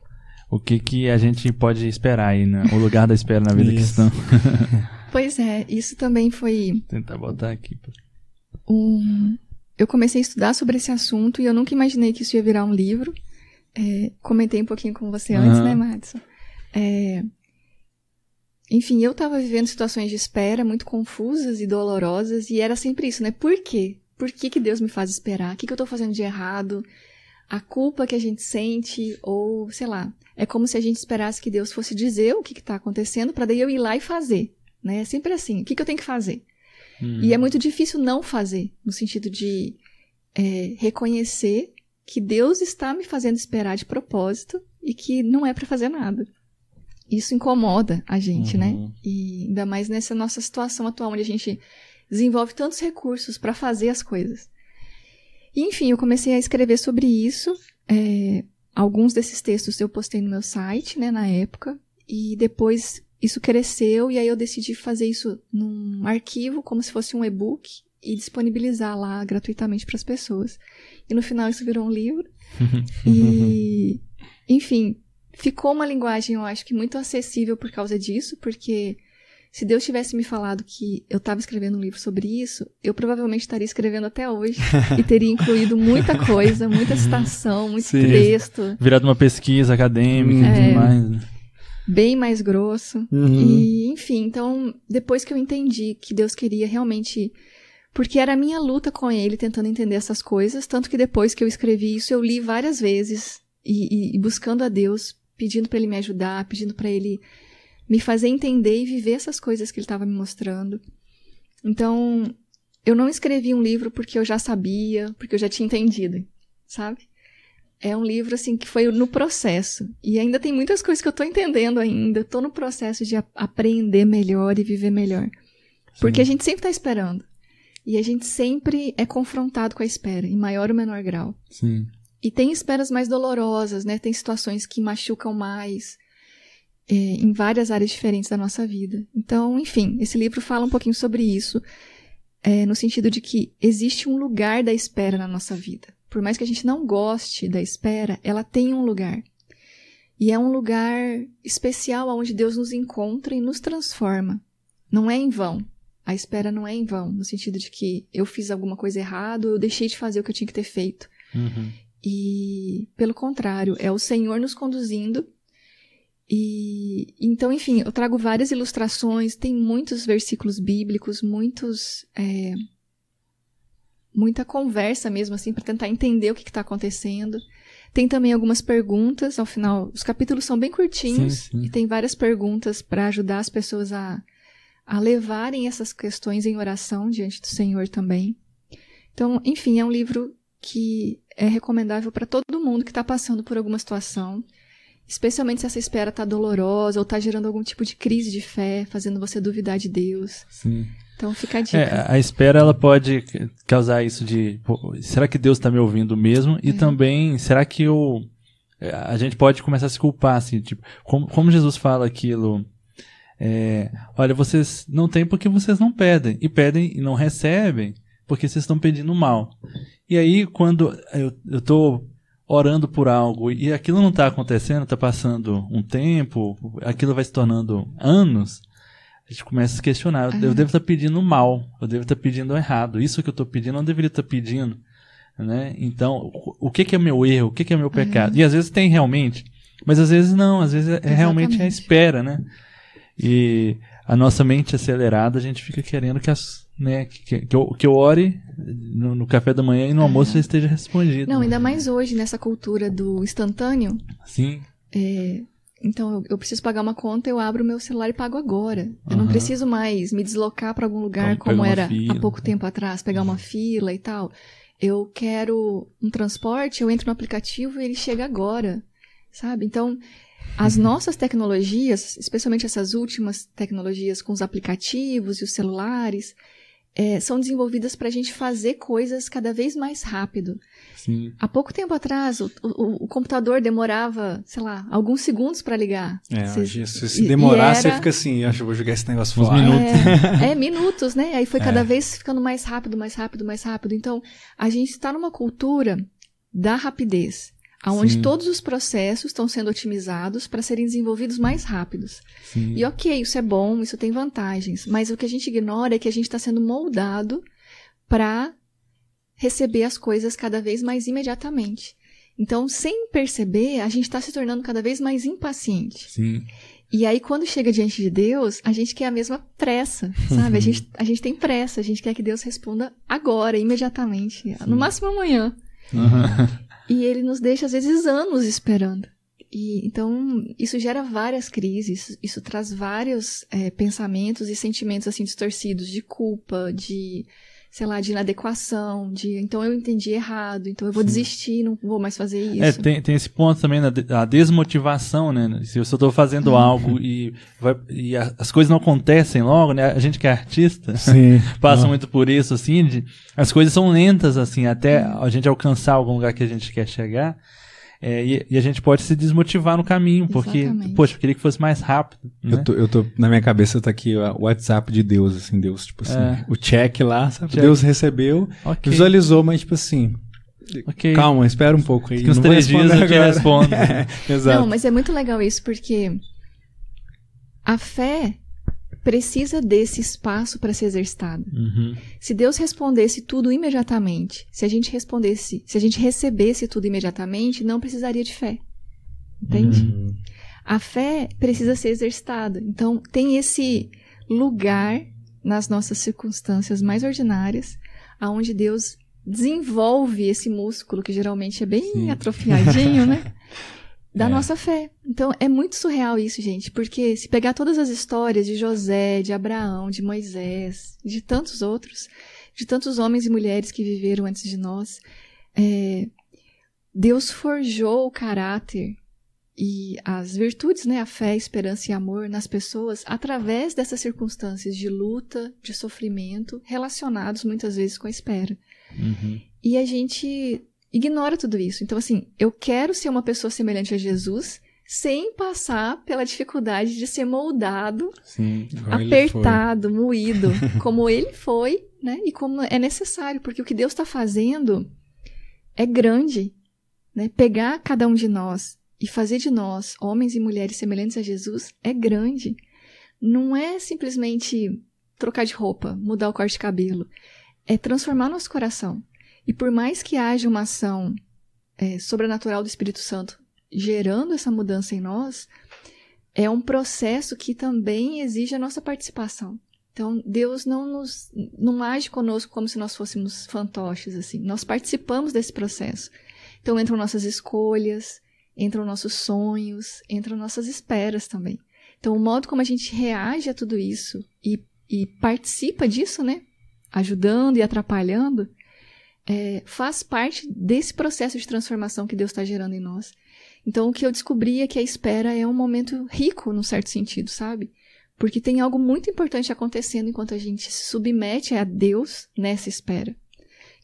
O que, que a gente pode esperar aí, né? O lugar da espera na vida cristã. Pois é, isso também foi Tentar botar aqui. um. Eu comecei a estudar sobre esse assunto e eu nunca imaginei que isso ia virar um livro. É, comentei um pouquinho com você antes, Aham. né, Madison? É, enfim, eu estava vivendo situações de espera muito confusas e dolorosas e era sempre isso, né? Por quê? Por que, que Deus me faz esperar? O que, que eu estou fazendo de errado? A culpa que a gente sente, ou sei lá, é como se a gente esperasse que Deus fosse dizer o que está acontecendo para daí eu ir lá e fazer, né? É sempre assim. O que, que eu tenho que fazer? E é muito difícil não fazer, no sentido de é, reconhecer que Deus está me fazendo esperar de propósito e que não é para fazer nada. Isso incomoda a gente, né? Uhum. E ainda mais nessa nossa situação atual, onde a gente desenvolve tantos recursos para fazer as coisas. Enfim, eu comecei a escrever sobre isso. é, alguns desses textos eu postei no meu site, né, na época, e depois isso cresceu e aí eu decidi fazer isso num arquivo, como se fosse um e-book, e disponibilizar lá gratuitamente para as pessoas. E no final isso virou um livro. e, enfim, ficou uma linguagem, eu acho que muito acessível por causa disso, porque se Deus tivesse me falado que eu estava escrevendo um livro sobre isso, eu provavelmente estaria escrevendo até hoje e teria incluído muita coisa, muita citação, muito Sim. texto. Virado uma pesquisa acadêmica É. e tudo mais. né? bem mais grosso. Uhum. E, enfim, então, depois que eu entendi que Deus queria realmente. Porque era a minha luta com ele, tentando entender essas coisas. Tanto que depois que eu escrevi isso, eu li várias vezes. E, e- e buscando a Deus, pedindo para ele me ajudar, pedindo para ele me fazer entender e viver essas coisas que ele estava me mostrando. Então, eu não escrevi um livro porque eu já sabia, porque eu já tinha entendido, sabe? É um livro, assim, que foi no processo. E ainda tem muitas coisas que eu tô entendendo ainda. Tô no processo de aprender melhor e viver melhor. Porque a gente sempre tá esperando. E a gente sempre é confrontado com a espera, em maior ou menor grau. Sim. E tem esperas mais dolorosas, né? Tem situações que machucam mais é, em várias áreas diferentes da nossa vida. Então, enfim, esse livro fala um pouquinho sobre isso, é, no sentido de que existe um lugar da espera na nossa vida. Por mais que a gente não goste da espera, ela tem um lugar. E é um lugar especial onde Deus nos encontra e nos transforma. Não é em vão. A espera não é em vão, no sentido de que eu fiz alguma coisa errada eu deixei de fazer o que eu tinha que ter feito. Uhum. E, pelo contrário, é o Senhor nos conduzindo. E então, enfim, eu trago várias ilustrações, tem muitos versículos bíblicos, muitos. é, muita conversa mesmo, assim, para tentar entender o que está acontecendo. Tem também algumas perguntas, ao final. Os capítulos são bem curtinhos Sim, sim. e tem várias perguntas para ajudar as pessoas a, a levarem essas questões em oração diante do Senhor também. Então, enfim, é um livro que é recomendável para todo mundo que está passando por alguma situação, especialmente se essa espera está dolorosa ou está gerando algum tipo de crise de fé, fazendo você duvidar de Deus. Sim. Então, fica a dica. É, a espera ela pode causar isso de pô, será que Deus está me ouvindo mesmo e também será que eu é, a gente pode começar a se culpar assim tipo como, como Jesus fala aquilo é, olha vocês não têm porque vocês não pedem e pedem e não recebem porque vocês estão pedindo mal e aí quando eu eu tô orando por algo e aquilo não está acontecendo está passando um tempo aquilo vai se tornando anos a gente começa a se questionar. Eu devo estar pedindo mal, eu devo estar pedindo errado. Isso que eu estou pedindo, eu não deveria estar pedindo. Né? Então, o o que, que é meu erro? O que, que é meu pecado? E às vezes tem realmente, mas às vezes não, às vezes é, é realmente a Exatamente. espera, né? E a nossa mente acelerada, a gente fica querendo que, as, né, que, que, eu, que eu ore no, no café da manhã e no almoço já esteja respondido. Não, ainda mais hoje, nessa cultura do instantâneo. Sim, é, então, eu, eu preciso pagar uma conta, eu abro o meu celular e pago agora. Eu não preciso mais me deslocar para algum lugar pegar como era fila. há pouco tempo atrás, pegar uma fila e tal. Eu quero um transporte, eu entro no aplicativo e ele chega agora, sabe? Então, as Uhum. nossas tecnologias, especialmente essas últimas tecnologias com os aplicativos e os celulares, é, são desenvolvidas para a gente fazer coisas cada vez mais rápido. sim. Há pouco tempo atrás, o, o- o computador demorava, sei lá, alguns segundos para ligar. É, hoje, se se demorar, você era- fica assim, acho que eu vou jogar esse negócio Uns fora. minutos. É, é, minutos, né? Aí foi cada vez ficando mais rápido, mais rápido, mais rápido. Então, a gente está numa cultura da rapidez, aonde Sim. todos os processos estão sendo otimizados para serem desenvolvidos mais rápidos. sim. E ok, isso é bom, isso tem vantagens, mas o que a gente ignora é que a gente está sendo moldado para receber as coisas cada vez mais imediatamente. Então, sem perceber, a gente está se tornando cada vez mais impaciente. Sim. E aí, quando chega diante de Deus, a gente quer a mesma pressa, sabe? A gente, a gente tem pressa, a gente quer que Deus responda agora, imediatamente, no máximo amanhã. Aham. E ele nos deixa, às vezes, anos esperando. E, então, isso gera várias crises, isso traz vários é, pensamentos e sentimentos, assim, distorcidos, de culpa, de, sei lá, de inadequação, de, então eu entendi errado, então eu vou desistir, não vou mais fazer isso. É, tem, tem esse ponto também, da de- a desmotivação, né? Se eu tô fazendo algo e, vai- e a- as coisas não acontecem logo, né? A gente que é artista Sim. passa muito por isso, assim, de, as coisas são lentas, assim, até a gente alcançar algum lugar que a gente quer chegar. É, e, e a gente pode se desmotivar no caminho, porque, Exatamente. poxa, eu queria que fosse mais rápido. Né? Eu tô, eu tô, na minha cabeça tá aqui o WhatsApp de Deus, assim, Deus, tipo assim, É. o check lá, sabe? Check. Deus recebeu, Ok, visualizou, mas tipo assim, ok. calma, espera um pouco aí. Que uns três dias eu te respondo. É, exato. Não, mas é muito legal isso, porque a fé precisa desse espaço para ser exercitada. Uhum. Se Deus respondesse tudo imediatamente, se a gente respondesse, se a gente recebesse tudo imediatamente, não precisaria de fé. Entende? Uhum. A fé precisa ser exercitada. Então, tem esse lugar nas nossas circunstâncias mais ordinárias, aonde Deus desenvolve esse músculo que geralmente é bem Sim. atrofiadinho, né? Da É. nossa fé. Então, é muito surreal isso, gente, porque se pegar todas as histórias de José, de Abraão, de Moisés, de tantos outros, de tantos homens e mulheres que viveram antes de nós, é, Deus forjou o caráter e as virtudes, né, a fé, esperança e amor nas pessoas através dessas circunstâncias de luta, de sofrimento, relacionados muitas vezes com a espera. Uhum. E a gente ignora tudo isso. Então, assim, eu quero ser uma pessoa semelhante a Jesus sem passar pela dificuldade de ser moldado, Sim, apertado, moído, como ele foi, né? E como é necessário, porque o que Deus está fazendo é grande, né? Pegar cada um de nós e fazer de nós homens e mulheres semelhantes a Jesus é grande. Não é simplesmente trocar de roupa, mudar o corte de cabelo. É transformar nosso coração. E por mais que haja uma ação é, sobrenatural do Espírito Santo gerando essa mudança em nós, é um processo que também exige a nossa participação. Então, Deus não nos não age conosco como se nós fôssemos fantoches assim. Nós participamos desse processo. Então entram nossas escolhas, entram nossos sonhos, entram nossas esperas também. Então, o modo como a gente reage a tudo isso e, e participa disso, né? Ajudando e atrapalhando, é, faz parte desse processo de transformação que Deus está gerando em nós. Então, o que eu descobri é que a espera é um momento rico, num certo sentido, sabe? Porque tem algo muito importante acontecendo enquanto a gente se submete a Deus nessa espera.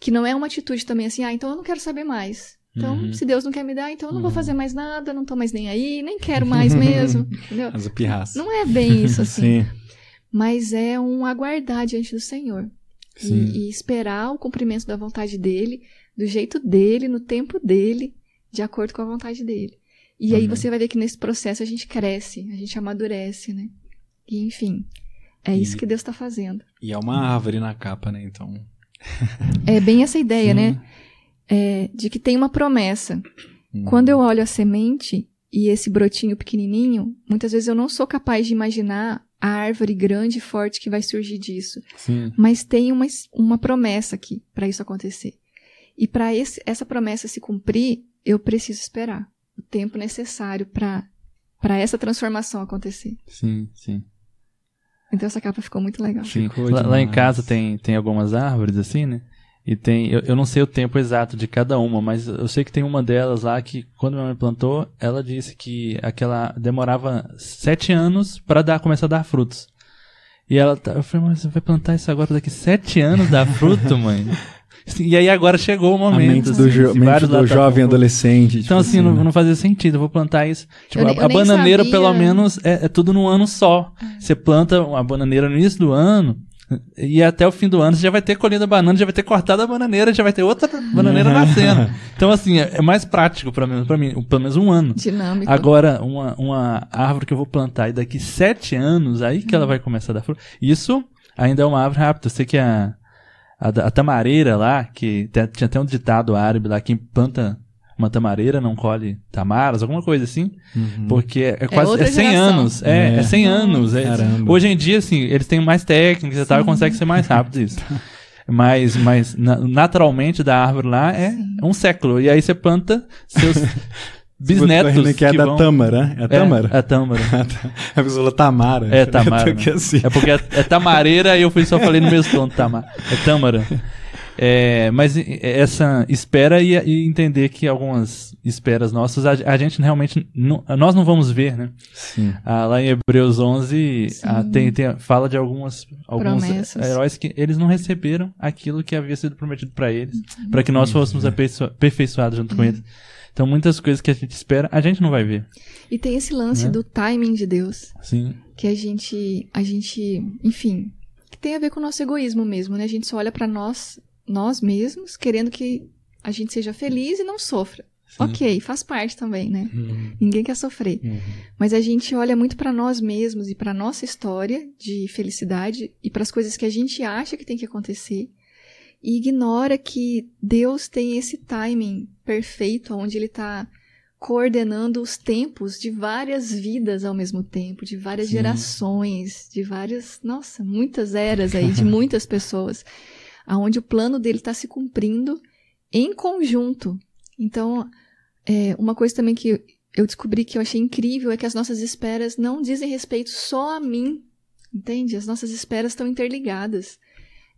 Que não é uma atitude também assim, ah, então eu não quero saber mais. Então, Uhum. se Deus não quer me dar, então eu não vou Uhum. fazer mais nada, não tô mais nem aí, nem quero mais mesmo. entendeu? As pirraça. Não é bem isso assim. Sim, Mas é um aguardar diante do Senhor. E, e esperar o cumprimento da vontade dele, do jeito dele, no tempo dele, de acordo com a vontade dele. E aí Amém. você vai ver que nesse processo a gente cresce, a gente amadurece, né? E enfim, é isso E- que Deus está fazendo. E é uma árvore na capa, né? Então. É bem essa ideia, Sim. né? É, de que tem uma promessa. hum, Quando eu olho a semente e esse brotinho pequenininho, muitas vezes eu não sou capaz de imaginar a árvore grande e forte que vai surgir disso. Sim. Mas tem uma, uma promessa aqui para isso acontecer. E para essa promessa se cumprir, eu preciso esperar o tempo necessário para para essa transformação acontecer. Sim, sim. Então essa capa ficou muito legal. Sim. Ficou Lá, lá em casa tem, tem algumas árvores assim, né? E tem. Eu, eu não sei o tempo exato de cada uma, mas eu sei que tem uma delas lá que, quando minha mãe plantou, ela disse que aquela demorava sete anos pra dar, começar a dar frutos. E ela tá, eu falei, mas você vai plantar isso agora daqui sete anos dar fruto, mãe? E aí agora chegou o A momento. mente do, assim, jo mente vários do tá jovem com- adolescente. Então, tipo assim, não, né? não fazia sentido. Eu vou plantar isso. Tipo, Eu a, eu a bananeira, sabia. pelo menos, é, é tudo num ano só. Você planta uma bananeira no início do ano. E até o fim do ano você já vai ter colhido a banana, já vai ter cortado a bananeira, já vai ter outra bananeira nascendo. Então, assim, é, é mais prático pra mim, pra mim, pelo menos um ano. Dinâmico. Agora, uma, uma árvore que eu vou plantar e daqui sete anos, aí que ela vai começar a dar fruto. Isso ainda é uma árvore rápida. Eu sei que a, a, a tamareira lá, que tinha até um ditado árabe lá, quem planta uma tamareira não colhe tamaras, alguma coisa assim. Uhum. Porque é, é quase outra é 100 geração. anos. É, é, É. 100 anos. É- hoje em dia, assim, eles têm mais técnicas e tal, e conseguem ser mais rápido isso. Mas, mas na- naturalmente da árvore lá é um século. E aí você planta seus bisnetos. Tô rindo que é da vão... Tâmara. É a Tâmara? É, a Tâmara. A pessoa falou Tamara. É, Tamara, né? assim. É porque é, é tamareira e eu fui só falei no mesmo tom, Tamara. É Tâmara. É, mas essa espera e, e, entender que algumas esperas nossas a, a gente realmente não, nós não vamos ver, né? Sim. Ah, lá em Hebreus 11 ah, tem, tem, fala de algumas alguns Promessas. heróis que eles não receberam aquilo que havia sido prometido para eles, para que nós fôssemos aperfeiço- aperfeiçoados junto com eles. Então muitas coisas que a gente espera, a gente não vai ver. E tem esse lance Né? do timing de Deus, Sim. que a gente, a gente, enfim, que tem a ver com o nosso egoísmo mesmo, né? A gente só olha pra nós, nós mesmos, querendo que a gente seja feliz e não sofra. Sim. Ok, faz parte também, né? Uhum. Ninguém quer sofrer. Uhum. Mas a gente olha muito pra nós mesmos e pra nossa história de felicidade e para as coisas que a gente acha que tem que acontecer e ignora que Deus tem esse timing perfeito onde ele tá coordenando os tempos de várias vidas ao mesmo tempo, de várias Sim. gerações, de várias, nossa, muitas eras aí, de muitas pessoas, aonde o plano dele está se cumprindo em conjunto. Então, é, uma coisa também que eu descobri que eu achei incrível é que as nossas esperas não dizem respeito só a mim, entende? As nossas esperas estão interligadas.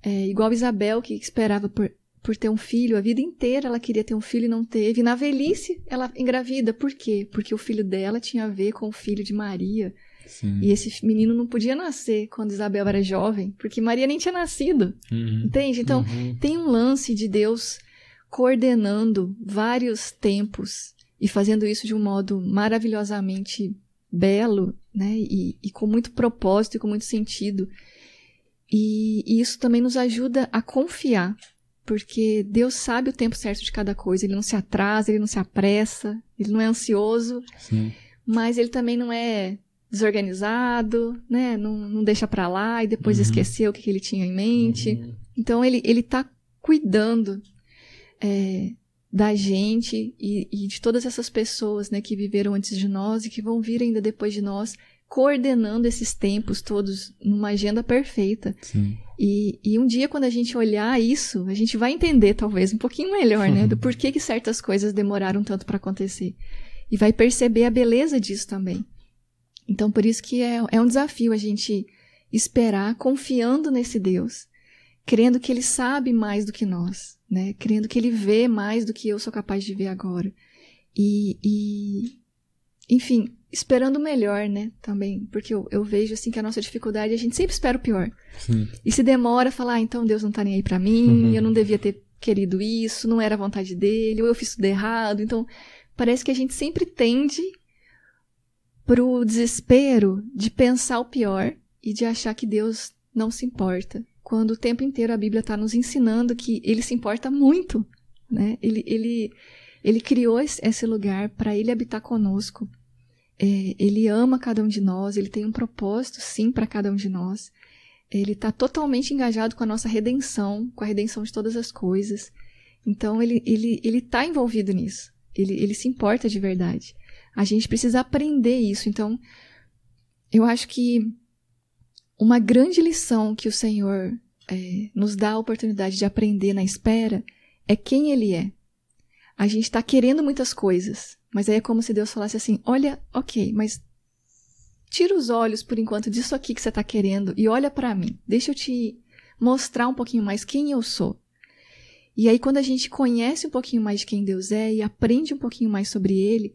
É, igual Isabel, que esperava por, por ter um filho, a vida inteira ela queria ter um filho e não teve. Na velhice, ela engravida. Por quê? Porque o filho dela tinha a ver com o filho de Maria. Sim. E esse menino não podia nascer quando Isabel era jovem, porque Maria nem tinha nascido. Uhum. Entende? Então, Uhum. tem um lance de Deus coordenando vários tempos e fazendo isso de um modo maravilhosamente belo, né? E, e com muito propósito e com muito sentido. E, e isso também nos ajuda a confiar, porque Deus sabe o tempo certo de cada coisa. Ele não se atrasa, ele não se apressa, ele não é ansioso, Sim. mas ele também não é desorganizado, né? Não, não deixa pra lá e depois Uhum. esqueceu o que, que ele tinha em mente. Uhum. Então ele ele está cuidando é, da gente e, e de todas essas pessoas, né, que viveram antes de nós e que vão vir ainda depois de nós, coordenando esses tempos todos numa agenda perfeita. Sim. E, e um dia, quando a gente olhar isso, a gente vai entender, talvez, um pouquinho melhor, né? Do porquê que certas coisas demoraram tanto para acontecer. E vai perceber a beleza disso também. Então, por isso que é, é um desafio a gente esperar confiando nesse Deus, crendo que Ele sabe mais do que nós, né? Crendo que Ele vê mais do que eu sou capaz de ver agora. E, e enfim, esperando o melhor, né? Também, porque eu, eu vejo assim que a nossa dificuldade, a gente sempre espera o pior. Sim. E se demora, falar, ah, então Deus não tá nem aí pra mim, Uhum. eu não devia ter querido isso, não era a vontade dele, ou eu fiz tudo errado. Então, parece que a gente sempre tende pro desespero de pensar o pior e de achar que Deus não se importa. Quando o tempo inteiro a Bíblia está nos ensinando que ele se importa muito, né? Ele, ele, ele criou esse lugar para ele habitar conosco. É, ele ama cada um de nós, ele tem um propósito, sim, para cada um de nós. Ele está totalmente engajado com a nossa redenção, com a redenção de todas as coisas. Então, ele ele ele está envolvido nisso. Ele, ele se importa de verdade. A gente precisa aprender isso. Então, eu acho que uma grande lição que o Senhor é, nos dá a oportunidade de aprender na espera é quem Ele é. A gente está querendo muitas coisas, mas aí é como se Deus falasse assim: olha, ok, mas tira os olhos por enquanto disso aqui que você está querendo e olha para mim. Deixa eu te mostrar um pouquinho mais quem eu sou. E aí, quando a gente conhece um pouquinho mais de quem Deus é e aprende um pouquinho mais sobre Ele,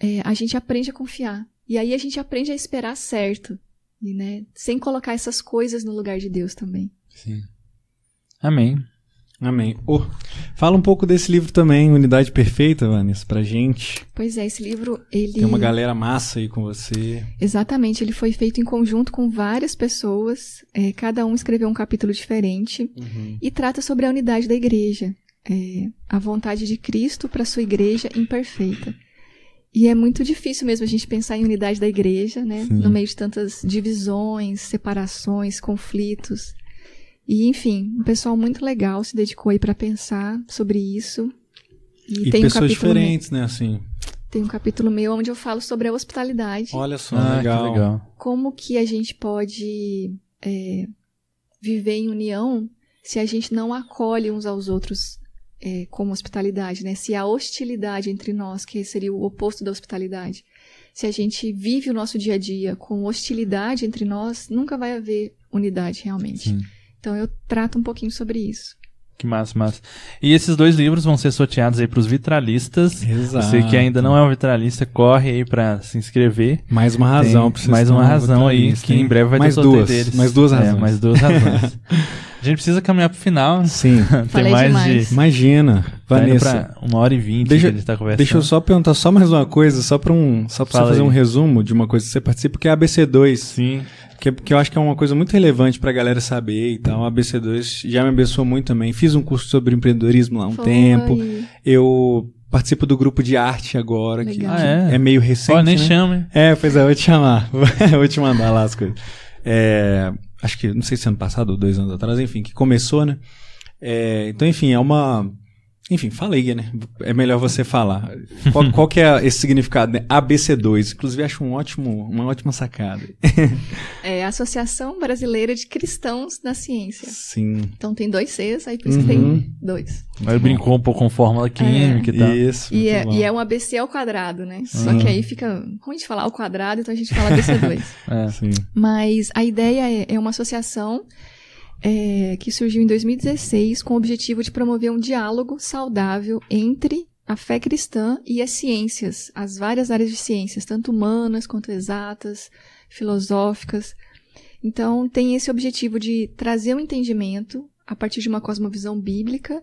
é, a gente aprende a confiar. E aí a gente aprende a esperar certo. E, né, sem colocar essas coisas no lugar de Deus também. Sim. Amém. Amém. Ô, fala um pouco desse livro também, Unidade Perfeita, Vanessa, pra gente. Pois é, esse livro, ele. Tem uma galera massa aí com você. Exatamente, ele foi feito em conjunto com várias pessoas, é, cada um escreveu um capítulo diferente e trata sobre a unidade da igreja, é, a vontade de Cristo para sua igreja imperfeita. E é muito difícil mesmo a gente pensar em unidade da igreja, né? Sim. No meio de tantas divisões, separações, conflitos. E, enfim, um pessoal muito legal se dedicou aí para pensar sobre isso. E, tem um pessoas capítulo meu- diferentes, né, assim. tem um capítulo meu onde eu falo sobre a hospitalidade Olha só, Ah, legal. que legal. como que a gente pode é, viver em união se a gente não acolhe uns aos outros é, como hospitalidade, né? Se há hostilidade entre nós, que seria o oposto da hospitalidade. Se a gente vive o nosso dia a dia com hostilidade entre nós, nunca vai haver unidade realmente. Sim. Então eu trato um pouquinho sobre isso. Que massa, massa. E esses dois livros vão ser sorteados aí pros vitralistas. Exato. Você que ainda não é um vitralista, corre aí pra se inscrever. Mais uma razão vocês mais uma razão aí, que em breve vai mais ter sorteio duas, deles. Mais duas É, razões. mais duas razões. A gente precisa caminhar pro final. Sim. Tem Falei mais demais. de. Imagina. Tá Vanessa, pra uma hora e vinte Deixa- que a gente tá conversando. deixa eu só perguntar só mais uma coisa, só pra, um, só pra fazer aí. um resumo de uma coisa que você participa, que é a ABC2. Sim. Que, que eu acho que é uma coisa muito relevante pra galera saber e tal. A ABC2 já me abençoou muito também. Fiz um curso sobre empreendedorismo lá há um Foi. tempo. Eu participo do grupo de arte agora, que, Legal. que Ah, é? é? meio recente. Ó, nem né? chama, hein? É, pois é, eu vou te chamar. vou te mandar lá as coisas. É, acho que, não sei se ano passado ou dois anos atrás, enfim, que começou, né? É, então, enfim, é uma. Enfim, falei, né? É melhor você falar. Qual, qual que é esse significado, né? ABC2. Inclusive, acho um ótimo, uma ótima sacada. É a Associação Brasileira de Cristãos na Ciência. Sim. Então tem dois Cs, aí por isso que Uhum. tem dois. Mas brincou um pouco com fórmula química e tal. Isso. E é, bom. e é um ABC ao quadrado, né? Só Uhum. que aí fica ruim de falar ao quadrado, então a gente fala ABC2. É. Sim. Mas a ideia é, é uma associação é, que surgiu em 2016 com o objetivo de promover um diálogo saudável entre a fé cristã e as ciências, as várias áreas de ciências, tanto humanas quanto exatas, filosóficas. Então, tem esse objetivo de trazer um entendimento a partir de uma cosmovisão bíblica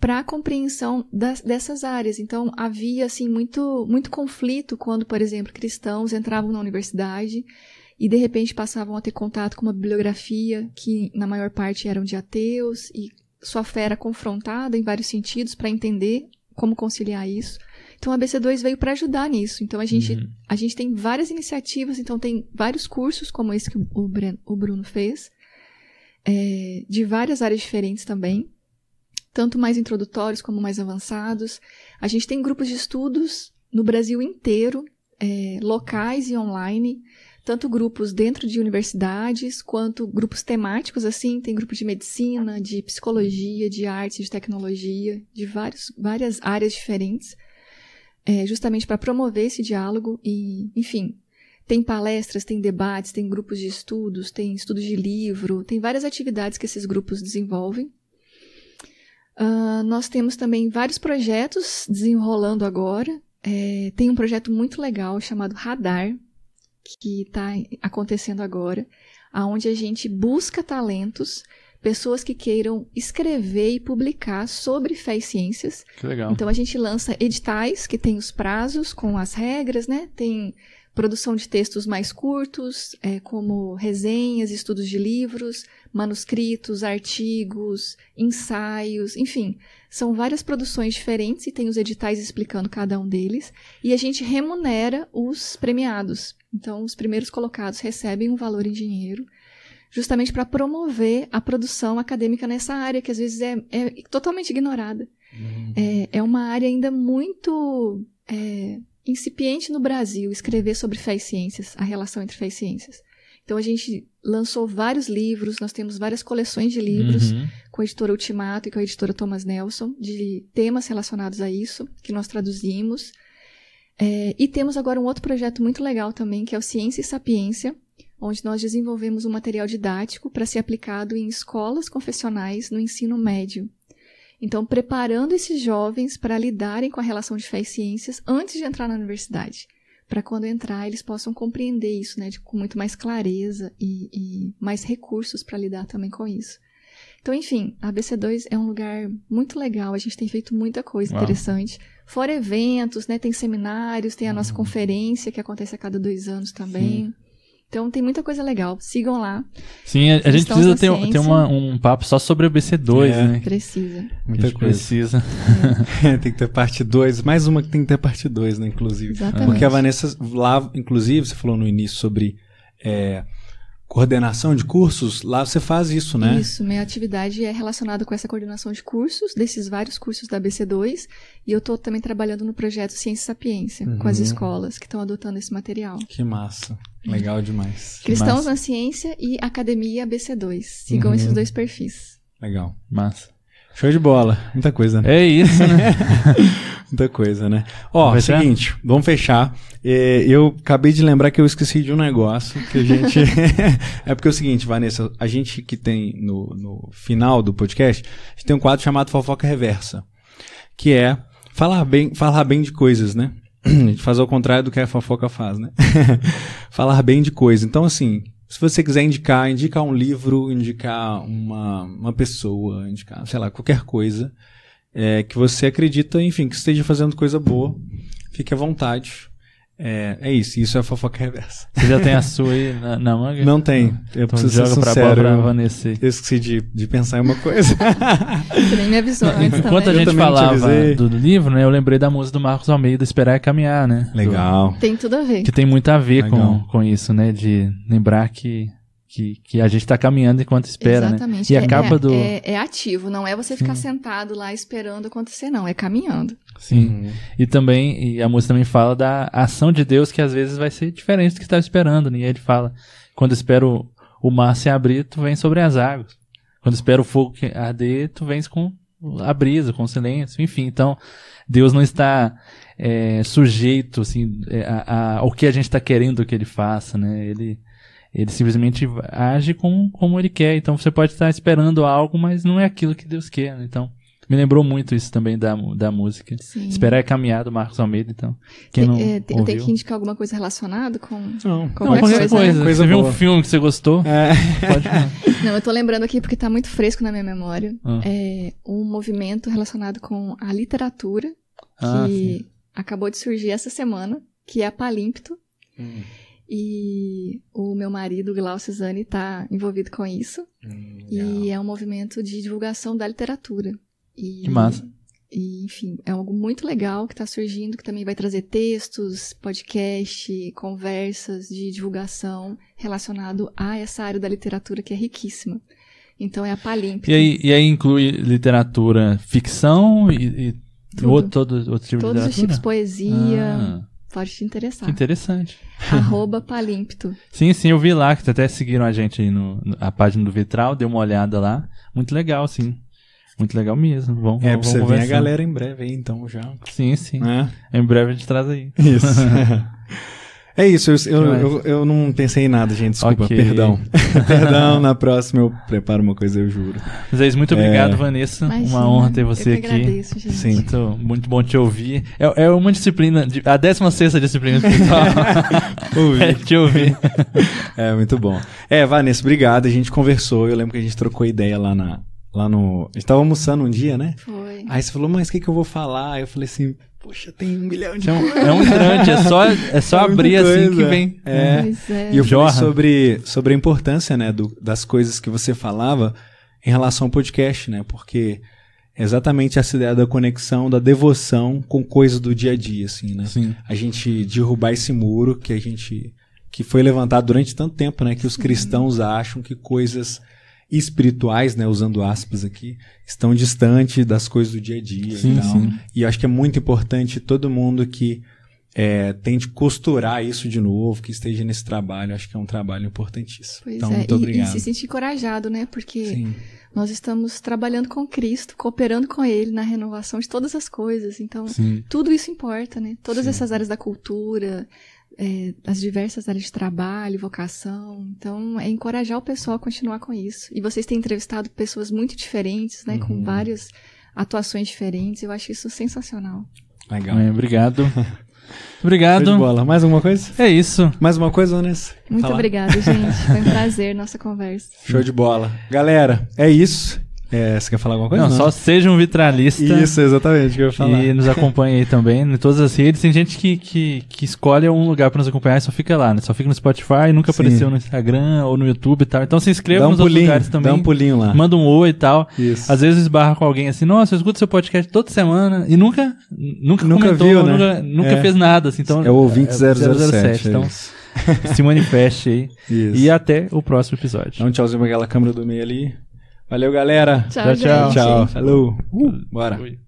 para a compreensão das- dessas áreas. Então, havia assim muito muito conflito quando, por exemplo, cristãos entravam na universidade e de repente passavam a ter contato com uma bibliografia que na maior parte eram de ateus e sua fé era confrontada em vários sentidos para entender como conciliar isso. Então a BC2 veio para ajudar nisso. Então a gente Uhum. a gente tem várias iniciativas, então tem vários cursos como esse que o, o Bruno fez, é, de várias áreas diferentes também, tanto mais introdutórios como mais avançados. A gente tem grupos de estudos no Brasil inteiro, é, locais e online, tanto grupos dentro de universidades quanto grupos temáticos, assim, tem grupo de medicina, de psicologia, de arte, de tecnologia, de vários, várias áreas diferentes, é, justamente para promover esse diálogo e, enfim, tem palestras, tem debates, tem grupos de estudos, tem estudos de livro, tem várias atividades que esses grupos desenvolvem. Ah, nós temos também vários projetos desenrolando agora. É, tem um projeto muito legal chamado Radar, que está acontecendo agora, aonde a gente busca talentos, pessoas que queiram escrever e publicar sobre fé e ciências. Que legal. Então a gente lança editais que tem os prazos com as regras, né? Tem produção de textos mais curtos, é, como resenhas, estudos de livros, manuscritos, artigos, ensaios, enfim, são várias produções diferentes e tem os editais explicando cada um deles. E a gente remunera os premiados. Então, os primeiros colocados recebem um valor em dinheiro, justamente para promover a produção acadêmica nessa área, que às vezes é, é totalmente ignorada. É, é uma área ainda muito é, incipiente no Brasil, escrever sobre fé e ciências, a relação entre fé e ciências. Então, a gente lançou vários livros, nós temos várias coleções de livros Uhum. com a editora Ultimato e com a editora Thomas Nelson, de temas relacionados a isso, que nós traduzimos. É, e temos agora um outro projeto muito legal também, que é o Ciência e Sapiência, onde nós desenvolvemos um material didático para ser aplicado em escolas confessionais no ensino médio. Então, preparando esses jovens para lidarem com a relação de fé e ciências antes de entrar na universidade. Para quando entrar, eles possam compreender isso né, de- com muito mais clareza e, e mais recursos para lidar também com isso. Então, enfim, a ABC2 é um lugar muito legal, a gente tem feito muita coisa Uau. interessante. Fora eventos, né? Tem seminários, tem a Uhum. nossa conferência que acontece a cada dois anos também. Então tem muita coisa legal. Sigam lá, Sim, a, a gente precisa ter, ter uma- um papo só sobre a BC2, É. né? precisa. A Muita gente coisa. precisa. tem que ter parte 2. Mais uma que tem que ter parte 2, né, inclusive. Exatamente. Porque a Vanessa, lá, inclusive, você falou no início sobre é, coordenação de cursos, lá você faz isso, né? Isso, minha atividade é relacionada com essa coordenação de cursos, desses vários cursos da BC2, e eu estou também trabalhando no projeto Ciência e Sapiência, com as Uhum. escolas que estão adotando esse material. Que massa. Legal demais. Cristãos massa. na Ciência e Academia BC2. Sigam Uhum. esses dois perfis. Legal. Massa. Show de bola. Muita coisa, né? É isso, né? Muita coisa, né? Ó, Vai ser? seguinte, vamos fechar. É, eu acabei de lembrar que eu esqueci de um negócio que a gente. é porque é o seguinte, Vanessa, a gente que tem no, no final do podcast, a gente tem um quadro chamado Fofoca Reversa. Que é falar bem, falar bem de coisas, né? A gente faz ao contrário do que a fofoca faz, né? falar bem de coisas. Então, assim, se você quiser indicar, indicar um livro, indicar uma, uma pessoa, indicar, sei lá, qualquer coisa é, que você acredita, enfim, que esteja fazendo coisa boa, fique à vontade. É, é isso, isso é a fofoca reversa. Você já tem a sua aí na, na manga? Não tem, eu Então preciso ser joga pra, sincero. pra eu- Vanessa. eu esqueci de, de pensar em uma coisa. Você nem me avisou antes Enquanto a gente falava do, do livro, né, eu lembrei da música do Marcos Almeida, Esperar é Caminhar, né? Legal. Tem tudo a ver. Que tem muito a ver com, com isso, né? De lembrar que, que, que a gente tá caminhando enquanto espera, né? Exatamente. E é, a capa é- do... é, é ativo, não é você ficar sentado lá esperando acontecer, não. É caminhando. Sim. Uhum. E também, e a música também fala da ação de Deus que às vezes vai ser diferente do que estava esperando, né? E ele fala, quando espera o, mar se abrir, tu vem sobre as águas. Quando espera o fogo que arder, tu vens com a brisa, com o silêncio, enfim. Então, Deus não está é, sujeito, assim, é, a, a- ao que a gente está querendo que ele faça, né? Ele, ele simplesmente age como, como ele quer. Então, você pode estar esperando algo, mas não é aquilo que Deus quer, né? Então, me lembrou muito isso também da, da música. Sim. Esperar é caminhar do Marcos Almeida, então. Quem não é, eu ouviu... tenho que indicar alguma coisa relacionada com. Não, Não, qualquer coisa, coisa. né? Coisa você viu um filme que você gostou? É. Pode falar. Não, eu tô lembrando aqui porque tá muito fresco na minha memória. Ah. É um movimento relacionado com a literatura Ah, que acabou de surgir essa semana, que é a Palímpto. Hum, E o meu marido, Glaucio Zani, está envolvido com isso. E é um movimento de divulgação da literatura. E, Que massa. E, enfim, é algo muito legal que está surgindo, que também vai trazer textos, podcast, conversas de divulgação relacionado a essa área da literatura que é riquíssima. Então é a Palímpito. E aí, e aí inclui literatura ficção e, e outro, todo, outro tipo Todos de os tipos, literatura? poesia, Ah, pode te interessar. que interessante. Arroba Palímpito. Sim, sim, eu vi lá, que até seguiram a gente aí no, no- a página do Vitral, deu uma olhada lá. Muito legal, sim. Muito legal mesmo. Vamos, É, vamos pra você ver a galera em breve aí, então já. Sim, sim. né? Em breve a gente traz aí. Isso. É isso, eu, eu, eu, eu não pensei em nada, gente. Desculpa, Ok. perdão. perdão, na próxima eu preparo uma coisa, eu juro. Mas é isso, muito obrigado, É. Vanessa. Imagina, uma honra ter você eu que aqui. agradeço, gente. Sim. Muito, muito bom te ouvir. É, é uma disciplina, de- a 16 disciplina espiritual. é te ouvir. É, muito bom. É, Vanessa, obrigado. A gente conversou. Eu lembro que a gente trocou ideia lá na. Lá no. A gente tava almoçando um dia, né? Foi. Aí você falou, mas o que, que eu vou falar? Aí eu falei assim, poxa, tem um milhão de É um, é um grande, é só, é só É abrir assim que vem. É. Pois é. E eu Jorra. falei sobre, sobre a importância, né, do- das coisas que você falava em relação ao podcast, né? Porque é exatamente essa ideia da conexão, da devoção com coisas do dia a dia, assim, né? Sim. A gente derrubar esse muro que a gente que foi levantado durante tanto tempo, né, que os cristãos acham que coisas espirituais, né, usando aspas aqui, estão distantes das coisas do dia a dia Sim, e tal. sim. E eu acho que é muito importante todo mundo que é, tente costurar isso de novo, que esteja nesse trabalho. Acho que é um trabalho importantíssimo. Pois então, é, muito e, obrigado. e se sentir encorajado, né? Porque Sim, nós estamos trabalhando com Cristo, cooperando com Ele na renovação de todas as coisas. Então, Sim. tudo isso importa, né? Todas Sim. essas áreas da cultura, é, as diversas áreas de trabalho, vocação. Então, é encorajar o pessoal a continuar com isso. E vocês têm entrevistado pessoas muito diferentes, né? Uhum. Com várias atuações diferentes. Eu acho isso sensacional. legal. É, obrigado. Show de Obrigado. bola. Mais alguma coisa? É isso. Mais uma coisa, Vanessa? Muito obrigada, gente. Foi um prazer nossa conversa. Show de bola. Galera, é isso. É, você quer falar alguma coisa? Não, só seja um vitralista. Isso, exatamente que eu ia falar. E nos acompanha aí também, em todas as redes. Tem gente que, que, que escolhe um lugar pra nos acompanhar e só fica lá, né? Só fica no Spotify, nunca Sim. apareceu no Instagram ou no YouTube e tal. Então se inscreva um nos outros pulinho, lugares também. dá um pulinho lá. Manda um oi e tal. Isso. Às vezes esbarra com alguém assim, nossa, eu escuto seu podcast toda semana e nunca, nunca, Nunca comentou, viu, né? nunca, nunca É. fez nada, assim. Então, É o ouvinte 007. Então, é isso. se manifeste aí. Isso. E até o próximo episódio. Dá um tchauzinho pra aquela câmera do meio ali. Valeu, galera. Tchau, Tchau, tchau. gente. Tchau. Falou. Uh, bora. Oi.